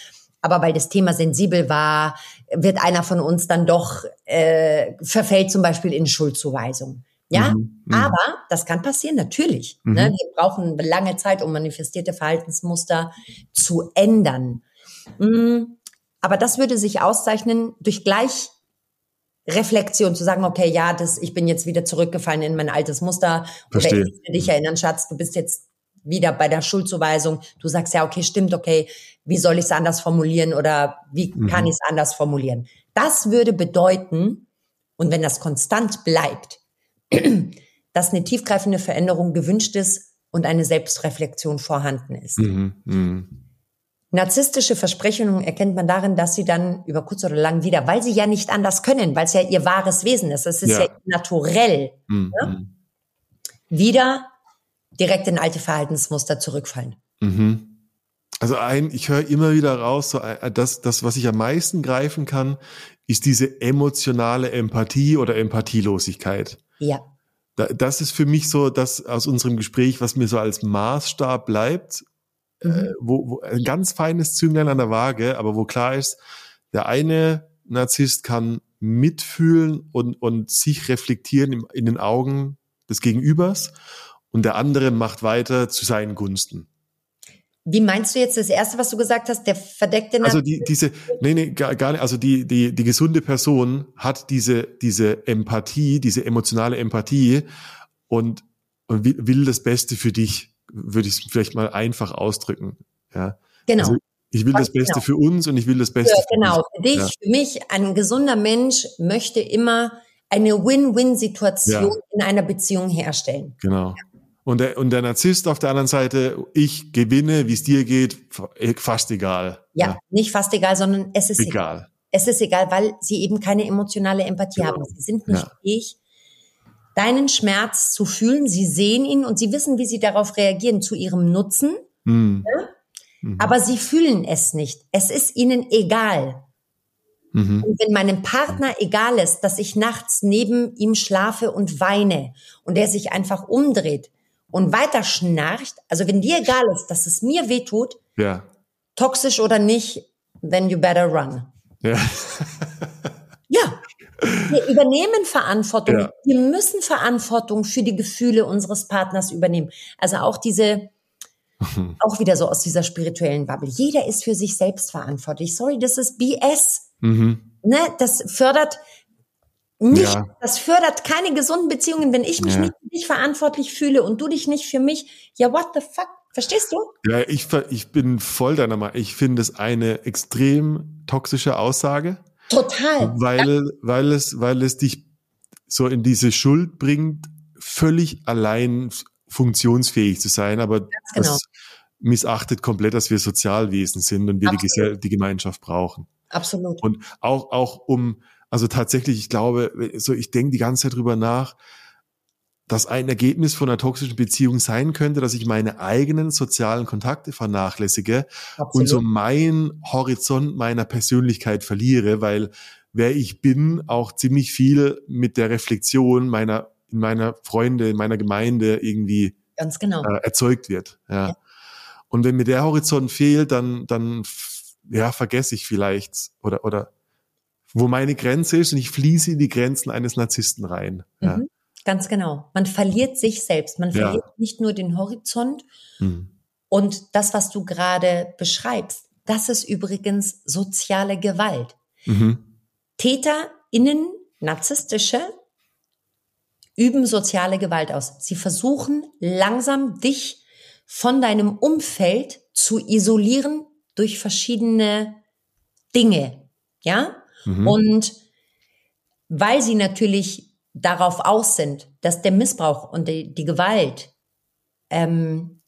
Aber weil das Thema sensibel war, wird einer von uns dann doch äh, verfällt zum Beispiel in Schuldzuweisung. Ja, mhm, mhm. aber das kann passieren, natürlich. Ne? Mhm. Ne? Wir brauchen lange Zeit, um manifestierte Verhaltensmuster zu ändern. Mhm. Aber das würde sich auszeichnen durch gleich Reflexion, zu sagen, okay, ja, das, ich bin jetzt wieder zurückgefallen in mein altes Muster. Verstehe. Oder ich dich erinnern, Schatz, du bist jetzt wieder bei der Schuldzuweisung. Du sagst ja, okay, stimmt, okay, wie soll ich es anders formulieren oder wie mhm. kann ich es anders formulieren? Das würde bedeuten, und wenn das konstant bleibt, dass eine tiefgreifende Veränderung gewünscht ist und eine Selbstreflexion vorhanden ist. Mhm. Mhm. Narzisstische Versprechungen erkennt man darin, dass sie dann über kurz oder lang wieder, weil sie ja nicht anders können, weil es ja ihr wahres Wesen ist, es ist ja, ja naturell, mhm. ne? wieder direkt in alte Verhaltensmuster zurückfallen. Mhm. Also ein, ich höre immer wieder raus, so äh, das, das, was ich am meisten greifen kann, ist diese emotionale Empathie oder Empathielosigkeit. Ja. Das ist für mich so das aus unserem Gespräch, was mir so als Maßstab bleibt äh, mhm. wo, wo ein ganz feines Zünglein an der Waage, aber wo klar ist, der eine Narzisst kann mitfühlen und, und sich reflektieren in, in den Augen des Gegenübers und der andere macht weiter zu seinen Gunsten. Wie meinst du jetzt das erste, was du gesagt hast, der verdeckte Narzisst? Also die, diese, nee, nee, gar, gar nicht, also die, die, die gesunde Person hat diese, diese Empathie, diese emotionale Empathie und, und will, will das Beste für dich würde ich es vielleicht mal einfach ausdrücken. Ja. Genau. Also Ich will das Beste genau. für uns und ich will das Beste ja, für Genau, für dich, ja. für mich. Ein gesunder Mensch möchte immer eine Win-Win-Situation ja. in einer Beziehung herstellen. Genau. Und der, und der Narzisst auf der anderen Seite, ich gewinne, wie es dir geht, fast egal. Ja, ja, nicht fast egal, sondern es ist egal. egal. Es ist egal, weil sie eben keine emotionale Empathie genau. haben. Sie sind nicht fähig, deinen Schmerz zu fühlen. Sie sehen ihn und sie wissen, wie sie darauf reagieren zu ihrem Nutzen. Mhm. Ja? Mhm. Aber sie fühlen es nicht. Es ist ihnen egal. Mhm. Und wenn meinem Partner egal ist, dass ich nachts neben ihm schlafe und weine und er sich einfach umdreht und weiter schnarcht, also wenn dir egal ist, dass es mir wehtut, ja. toxisch oder nicht, then you better run. Ja. ja. Wir übernehmen Verantwortung. Ja. Wir müssen Verantwortung für die Gefühle unseres Partners übernehmen. Also auch diese, [LAUGHS] auch wieder so aus dieser spirituellen Bubble. Jeder ist für sich selbst verantwortlich. Sorry, das ist BS. Mhm. Ne, das fördert nicht, ja. das fördert keine gesunden Beziehungen, wenn ich mich ja. nicht für dich verantwortlich fühle und du dich nicht für mich. Ja, what the fuck? Verstehst du? Ja, ich, ich bin voll deiner Meinung. Ich finde es eine extrem toxische Aussage. Total. Weil, ja. weil es, weil es dich so in diese Schuld bringt, völlig allein funktionsfähig zu sein, aber genau. das missachtet komplett, dass wir Sozialwesen sind und wir die, die, Gemeinschaft brauchen. Absolut. Und auch, auch um, also tatsächlich, ich glaube, so ich denke die ganze Zeit drüber nach, dass ein Ergebnis von einer toxischen Beziehung sein könnte, dass ich meine eigenen sozialen Kontakte vernachlässige Absolut. und so meinen Horizont meiner Persönlichkeit verliere, weil wer ich bin auch ziemlich viel mit der Reflexion meiner in meiner Freunde, in meiner Gemeinde irgendwie Ganz genau. äh, erzeugt wird. Ja. ja. Und wenn mir der Horizont fehlt, dann, dann ja, vergesse ich vielleicht oder, oder wo meine Grenze ist und ich fließe in die Grenzen eines Narzissten rein. Ja. Mhm. Ganz genau. Man verliert sich selbst. Man verliert ja. nicht nur den Horizont. Mhm. Und das, was du gerade beschreibst, das ist übrigens soziale Gewalt. Mhm. TäterInnen, narzisstische, üben soziale Gewalt aus. Sie versuchen langsam dich von deinem Umfeld zu isolieren durch verschiedene Dinge. Ja? Mhm. Und weil sie natürlich darauf aus sind, dass der Missbrauch und die, die Gewalt, ähm,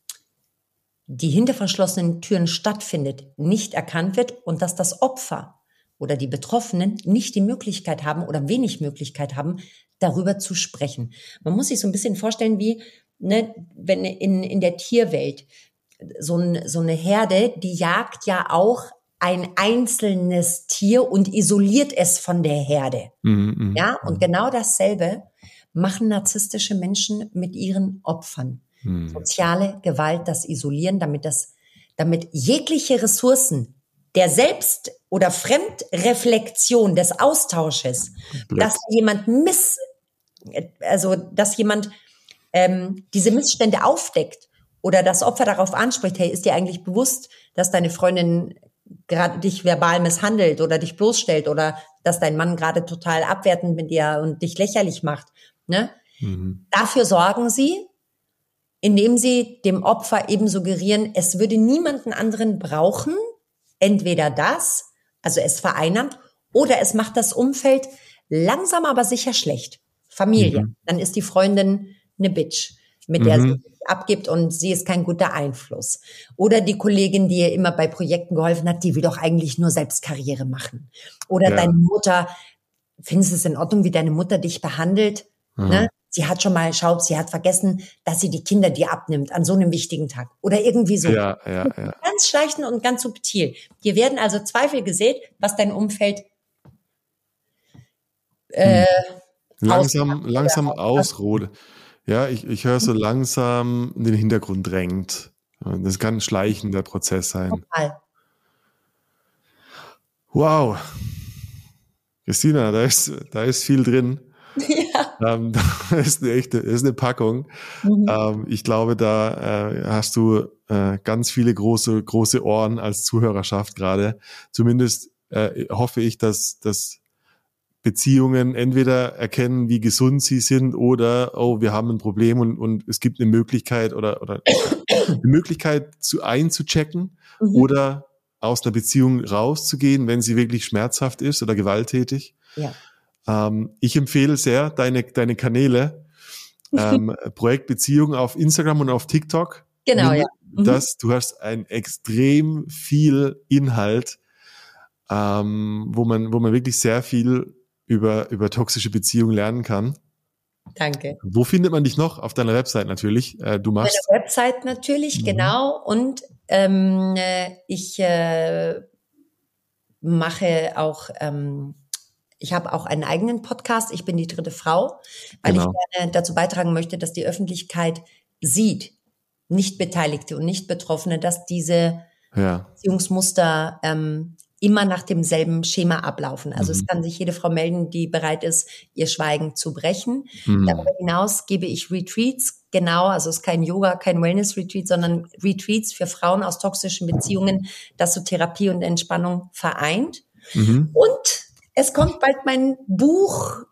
die hinter verschlossenen Türen stattfindet, nicht erkannt wird und dass das Opfer oder die Betroffenen nicht die Möglichkeit haben oder wenig Möglichkeit haben, darüber zu sprechen. Man muss sich so ein bisschen vorstellen, wie ne, wenn in, in der Tierwelt so, ein, so eine Herde, die jagt ja auch ein einzelnes Tier und isoliert es von der Herde. Mhm, mhm ja, und mhm. genau dasselbe machen narzisstische Menschen mit ihren Opfern. Mhm. Soziale Gewalt, das Isolieren, damit das, damit jegliche Ressourcen der Selbst- oder Fremdreflexion des Austausches, Blöd. dass jemand miss, also dass jemand ähm, diese Missstände aufdeckt oder das Opfer darauf anspricht, hey, ist dir eigentlich bewusst, dass deine Freundin gerade dich verbal misshandelt oder dich bloßstellt oder dass dein Mann gerade total abwertend mit dir und dich lächerlich macht. Ne? Mhm. Dafür sorgen sie, indem sie dem Opfer eben suggerieren, es würde niemanden anderen brauchen, entweder das, also es vereinnahmt, oder es macht das Umfeld langsam aber sicher schlecht. Familie. Mhm. Dann ist die Freundin eine Bitch, mit der mhm. sie abgibt und sie ist kein guter Einfluss. Oder die Kollegin, die ihr immer bei Projekten geholfen hat, die will doch eigentlich nur selbst Karriere machen. Oder ja. deine Mutter, findest du es in Ordnung, wie deine Mutter dich behandelt? Mhm. Ne? Sie hat schon mal, schaut, sie hat vergessen, dass sie die Kinder dir abnimmt an so einem wichtigen Tag. Oder irgendwie so. Ja, ja, ja. [LAUGHS] Ganz schleichend und ganz subtil. Hier werden also Zweifel gesät, was dein Umfeld äh, hm. langsam, langsam ausrode. Ja, ich, ich höre so langsam in den Hintergrund drängt. Das kann ein schleichender Prozess sein. Total. Wow. Christina, da ist, da ist viel drin. [LAUGHS] Ja. Ähm, [LAUGHS] da ist eine echte, ist eine Packung. Mhm. Ähm, ich glaube, da äh, hast du äh, ganz viele große, große Ohren als Zuhörerschaft gerade. Zumindest äh, hoffe ich, dass, dass Beziehungen entweder erkennen, wie gesund sie sind oder, oh, wir haben ein Problem und, und es gibt eine Möglichkeit oder, oder [COUGHS] eine Möglichkeit zu einzuchecken mhm. oder aus einer Beziehung rauszugehen, wenn sie wirklich schmerzhaft ist oder gewalttätig. Ja. Ähm, ich empfehle sehr deine, deine Kanäle, [LAUGHS] ähm, Projekt Beziehung auf Instagram und auf TikTok. Genau, ja. Mhm. Das, du hast ein extrem viel Inhalt, ähm, wo man, wo man wirklich sehr viel über, über toxische Beziehungen lernen kann. Danke. Wo findet man dich noch? Auf deiner Website natürlich. Äh, du machst. Meine Website natürlich, mhm. genau. Und ähm, äh, ich äh, mache auch, ähm, ich habe auch einen eigenen Podcast. Ich bin die dritte Frau, weil genau. ich gerne dazu beitragen möchte, dass die Öffentlichkeit sieht, nicht Beteiligte und nicht Betroffene, dass diese ja. Beziehungsmuster ähm, immer nach demselben Schema ablaufen. Also mhm. es kann sich jede Frau melden, die bereit ist, ihr Schweigen zu brechen. Mhm. Darüber hinaus gebe ich Retreats, genau, also es ist kein Yoga, kein Wellness-Retreat, sondern Retreats für Frauen aus toxischen Beziehungen, das so Therapie und Entspannung vereint. Mhm. Und es kommt bald mein Buch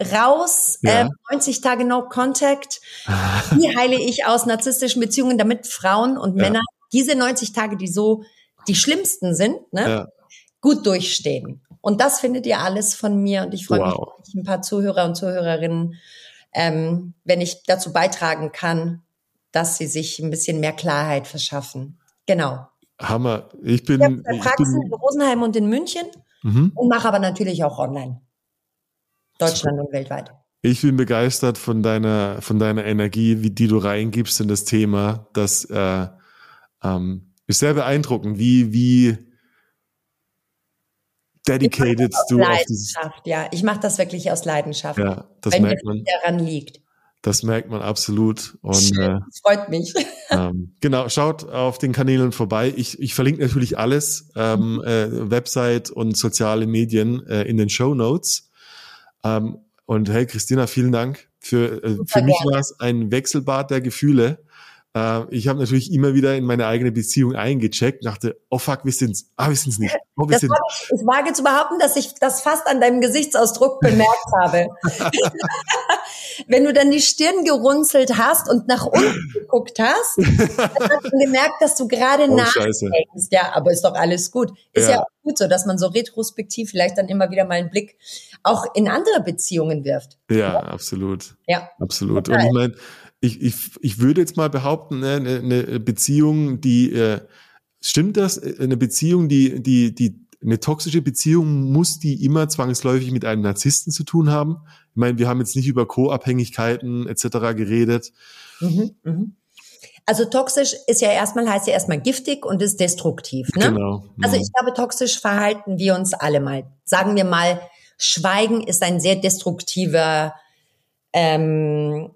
raus, ja. äh, 90 Tage No Contact. [LAUGHS] Wie heile ich aus narzisstischen Beziehungen, damit Frauen und ja. Männer diese 90 Tage, die so die schlimmsten sind, ne, ja gut durchstehen. Und das findet ihr alles von mir und ich freue wow. mich, ein paar Zuhörer und Zuhörerinnen, ähm, wenn ich dazu beitragen kann, dass sie sich ein bisschen mehr Klarheit verschaffen. Genau. Hammer. Ich bin. Ich Praxen in Rosenheim und in München mhm. und mache aber natürlich auch online. Deutschland so. und weltweit. Ich bin begeistert von deiner, von deiner Energie, wie die du reingibst in das Thema. Das äh, ähm, ist sehr beeindruckend, wie, wie dedicated du auf dieses. Ja, ich mache das wirklich aus Leidenschaft. Ja, das merkt man. daran liegt. Das merkt man absolut. Und, Schön, äh, freut mich. [LAUGHS] Ähm, genau, schaut auf den Kanälen vorbei. Ich, ich verlinke natürlich alles, ähm, mhm. äh, Website und soziale Medien äh, in den Show Notes. Ähm, und hey, Christina, vielen Dank. Für, äh, für mich war es ein Wechselbad der Gefühle. Äh, ich habe natürlich immer wieder in meine eigene Beziehung eingecheckt, dachte, oh fuck, wir sind's. Ah, wir sind's nicht. Oh, wir das sind. Ich, ich wage zu behaupten, dass ich das fast an deinem Gesichtsausdruck bemerkt habe. [LAUGHS] Wenn du dann die Stirn gerunzelt hast und nach unten [LAUGHS] geguckt hast, dann hast du [LAUGHS] gemerkt, dass du gerade oh, nachdenkst. Scheiße. Ja, aber ist doch alles gut. Ist ja. ja auch gut so, dass man so retrospektiv vielleicht dann immer wieder mal einen Blick auch in andere Beziehungen wirft. Ja, ja. absolut. Ja. Absolut. Und ich meine, ich, ich, ich würde jetzt mal behaupten, ne, eine, eine Beziehung, die äh, stimmt das? Eine Beziehung, die, die, die eine toxische Beziehung muss die immer zwangsläufig mit einem Narzissten zu tun haben. Ich meine, wir haben jetzt nicht über Co-Abhängigkeiten etc. geredet. Mhm, mhm. Also toxisch ist ja erstmal, heißt ja erstmal giftig und ist destruktiv. Ne? Genau. Also ich glaube, toxisch verhalten wir uns alle mal. Sagen wir mal, Schweigen ist ein sehr destruktiver ähm,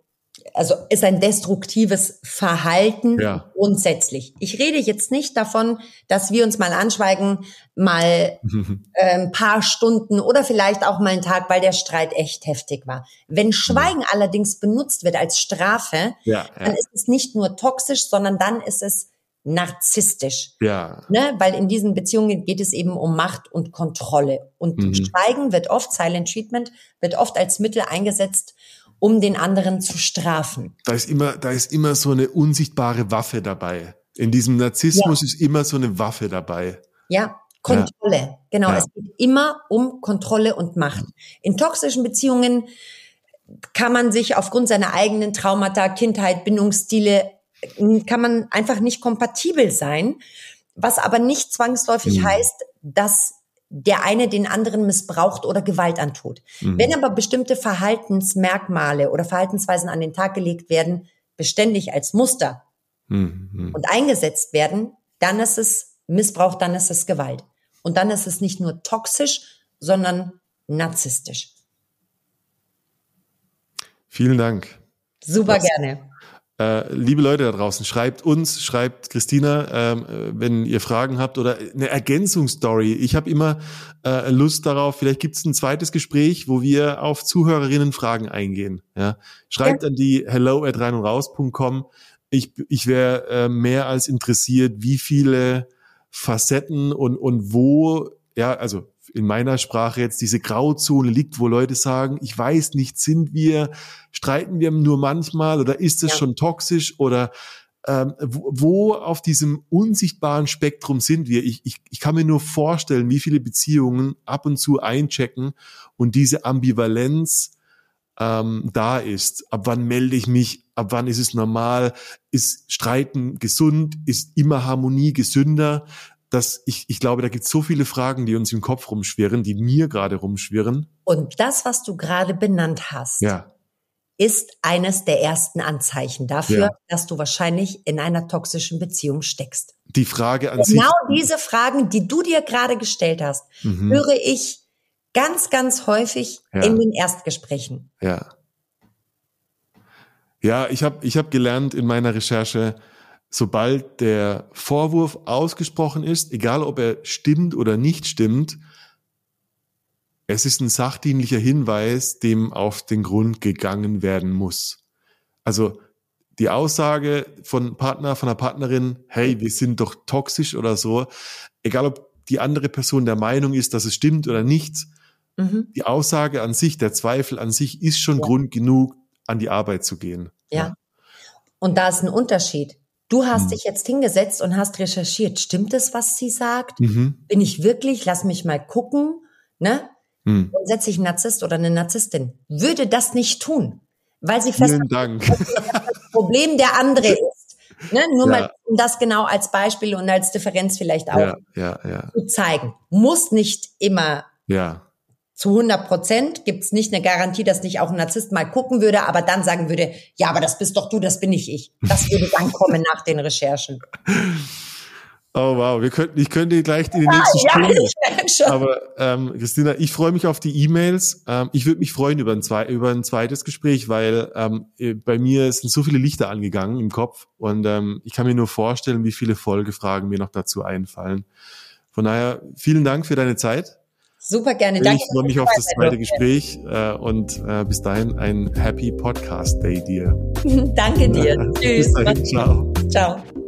also ist ein destruktives Verhalten ja. grundsätzlich. Ich rede jetzt nicht davon, dass wir uns mal anschweigen, mal [LAUGHS] äh, ein paar Stunden oder vielleicht auch mal einen Tag, weil der Streit echt heftig war. Wenn Schweigen mhm. allerdings benutzt wird als Strafe, ja, ja. dann ist es nicht nur toxisch, sondern dann ist es narzisstisch. Ja. Ne? Weil in diesen Beziehungen geht es eben um Macht und Kontrolle. Und mhm. Schweigen wird oft, Silent Treatment, wird oft als Mittel eingesetzt, um den anderen zu strafen. Da ist immer, da ist immer so eine unsichtbare Waffe dabei. In diesem Narzissmus ja. ist immer so eine Waffe dabei. Ja, Kontrolle. Ja. Genau, ja. es geht immer um Kontrolle und Macht. In toxischen Beziehungen kann man sich aufgrund seiner eigenen Traumata, Kindheit, Bindungsstile, kann man einfach nicht kompatibel sein, was aber nicht zwangsläufig mhm. heißt, dass der eine den anderen missbraucht oder Gewalt antut. Mhm. Wenn aber bestimmte Verhaltensmerkmale oder Verhaltensweisen an den Tag gelegt werden, beständig als Muster mhm. und eingesetzt werden, dann ist es Missbrauch, dann ist es Gewalt. Und dann ist es nicht nur toxisch, sondern narzisstisch. Vielen Dank. Super das, gerne. Äh, liebe Leute da draußen, schreibt uns, schreibt Christina, ähm, wenn ihr Fragen habt oder eine Ergänzungsstory. Ich habe immer äh, Lust darauf, vielleicht gibt es ein zweites Gespräch, wo wir auf Zuhörerinnen Fragen eingehen. Ja? Schreibt ja. an die hello at rein und raus.com. Ich, ich wäre äh, mehr als interessiert, wie viele Facetten und, und wo, ja, also in meiner Sprache jetzt diese Grauzone liegt, wo Leute sagen, ich weiß nicht, sind wir, streiten wir nur manchmal oder ist es ja. schon toxisch oder ähm, wo, wo auf diesem unsichtbaren Spektrum sind wir? Ich, ich, ich kann mir nur vorstellen, wie viele Beziehungen ab und zu einchecken und diese Ambivalenz ähm, da ist. Ab wann melde ich mich? Ab wann ist es normal? Ist Streiten gesund? Ist immer Harmonie gesünder? Dass ich, ich glaube, da gibt es so viele Fragen, die uns im Kopf rumschwirren, die mir gerade rumschwirren. Und das, was du gerade benannt hast, ja. ist eines der ersten Anzeichen dafür, ja. dass du wahrscheinlich in einer toxischen Beziehung steckst. Die Frage an genau sich. Genau diese Fragen, die du dir gerade gestellt hast, mhm. höre ich ganz, ganz häufig ja. in den Erstgesprächen. Ja. Ja, ich habe ich hab gelernt in meiner Recherche, sobald der Vorwurf ausgesprochen ist, egal ob er stimmt oder nicht stimmt, es ist ein sachdienlicher Hinweis, dem auf den Grund gegangen werden muss. Also die Aussage von Partner, von einer Partnerin, hey, wir sind doch toxisch oder so, egal ob die andere Person der Meinung ist, dass es stimmt oder nicht, mhm. die Aussage an sich, der Zweifel an sich ist schon ja. Grund genug, an die Arbeit zu gehen. Ja. ja. Und da ist ein Unterschied. Du hast mhm. dich jetzt hingesetzt und hast recherchiert. Stimmt es, was sie sagt? Mhm. Bin ich wirklich? Lass mich mal gucken. Ne? Mhm. Und setze ich einen Narzisst oder eine Narzisstin. Würde das nicht tun, weil sie fest [LAUGHS] dass das Problem der andere [LAUGHS] ist. Ne? Nur ja. mal um das genau als Beispiel und als Differenz vielleicht auch ja, ja. zu zeigen. Muss nicht immer ja zu 100 Prozent gibt es nicht eine Garantie, dass nicht auch ein Narzisst mal gucken würde, aber dann sagen würde, ja, aber das bist doch du, das bin nicht ich. Das würde dann kommen nach den Recherchen. [LAUGHS] Oh wow, wir könnten, ich könnte gleich in die nächsten ja, Stunden. Aber ähm, Christina, ich freue mich auf die E-Mails. Ähm, ich würde mich freuen über ein, zwei, über ein zweites Gespräch, weil ähm, äh, bei mir sind so viele Lichter angegangen im Kopf und ähm, ich kann mir nur vorstellen, wie viele Folgefragen mir noch dazu einfallen. Von daher vielen Dank für deine Zeit. Super gerne. Danke. Ich freue mich auf das zweite Gespräch äh, und äh, bis dahin ein Happy Podcast Day dir. [LAUGHS] Danke dir. [LAUGHS] Tschüss. Bis dahin. Ciao. Ciao.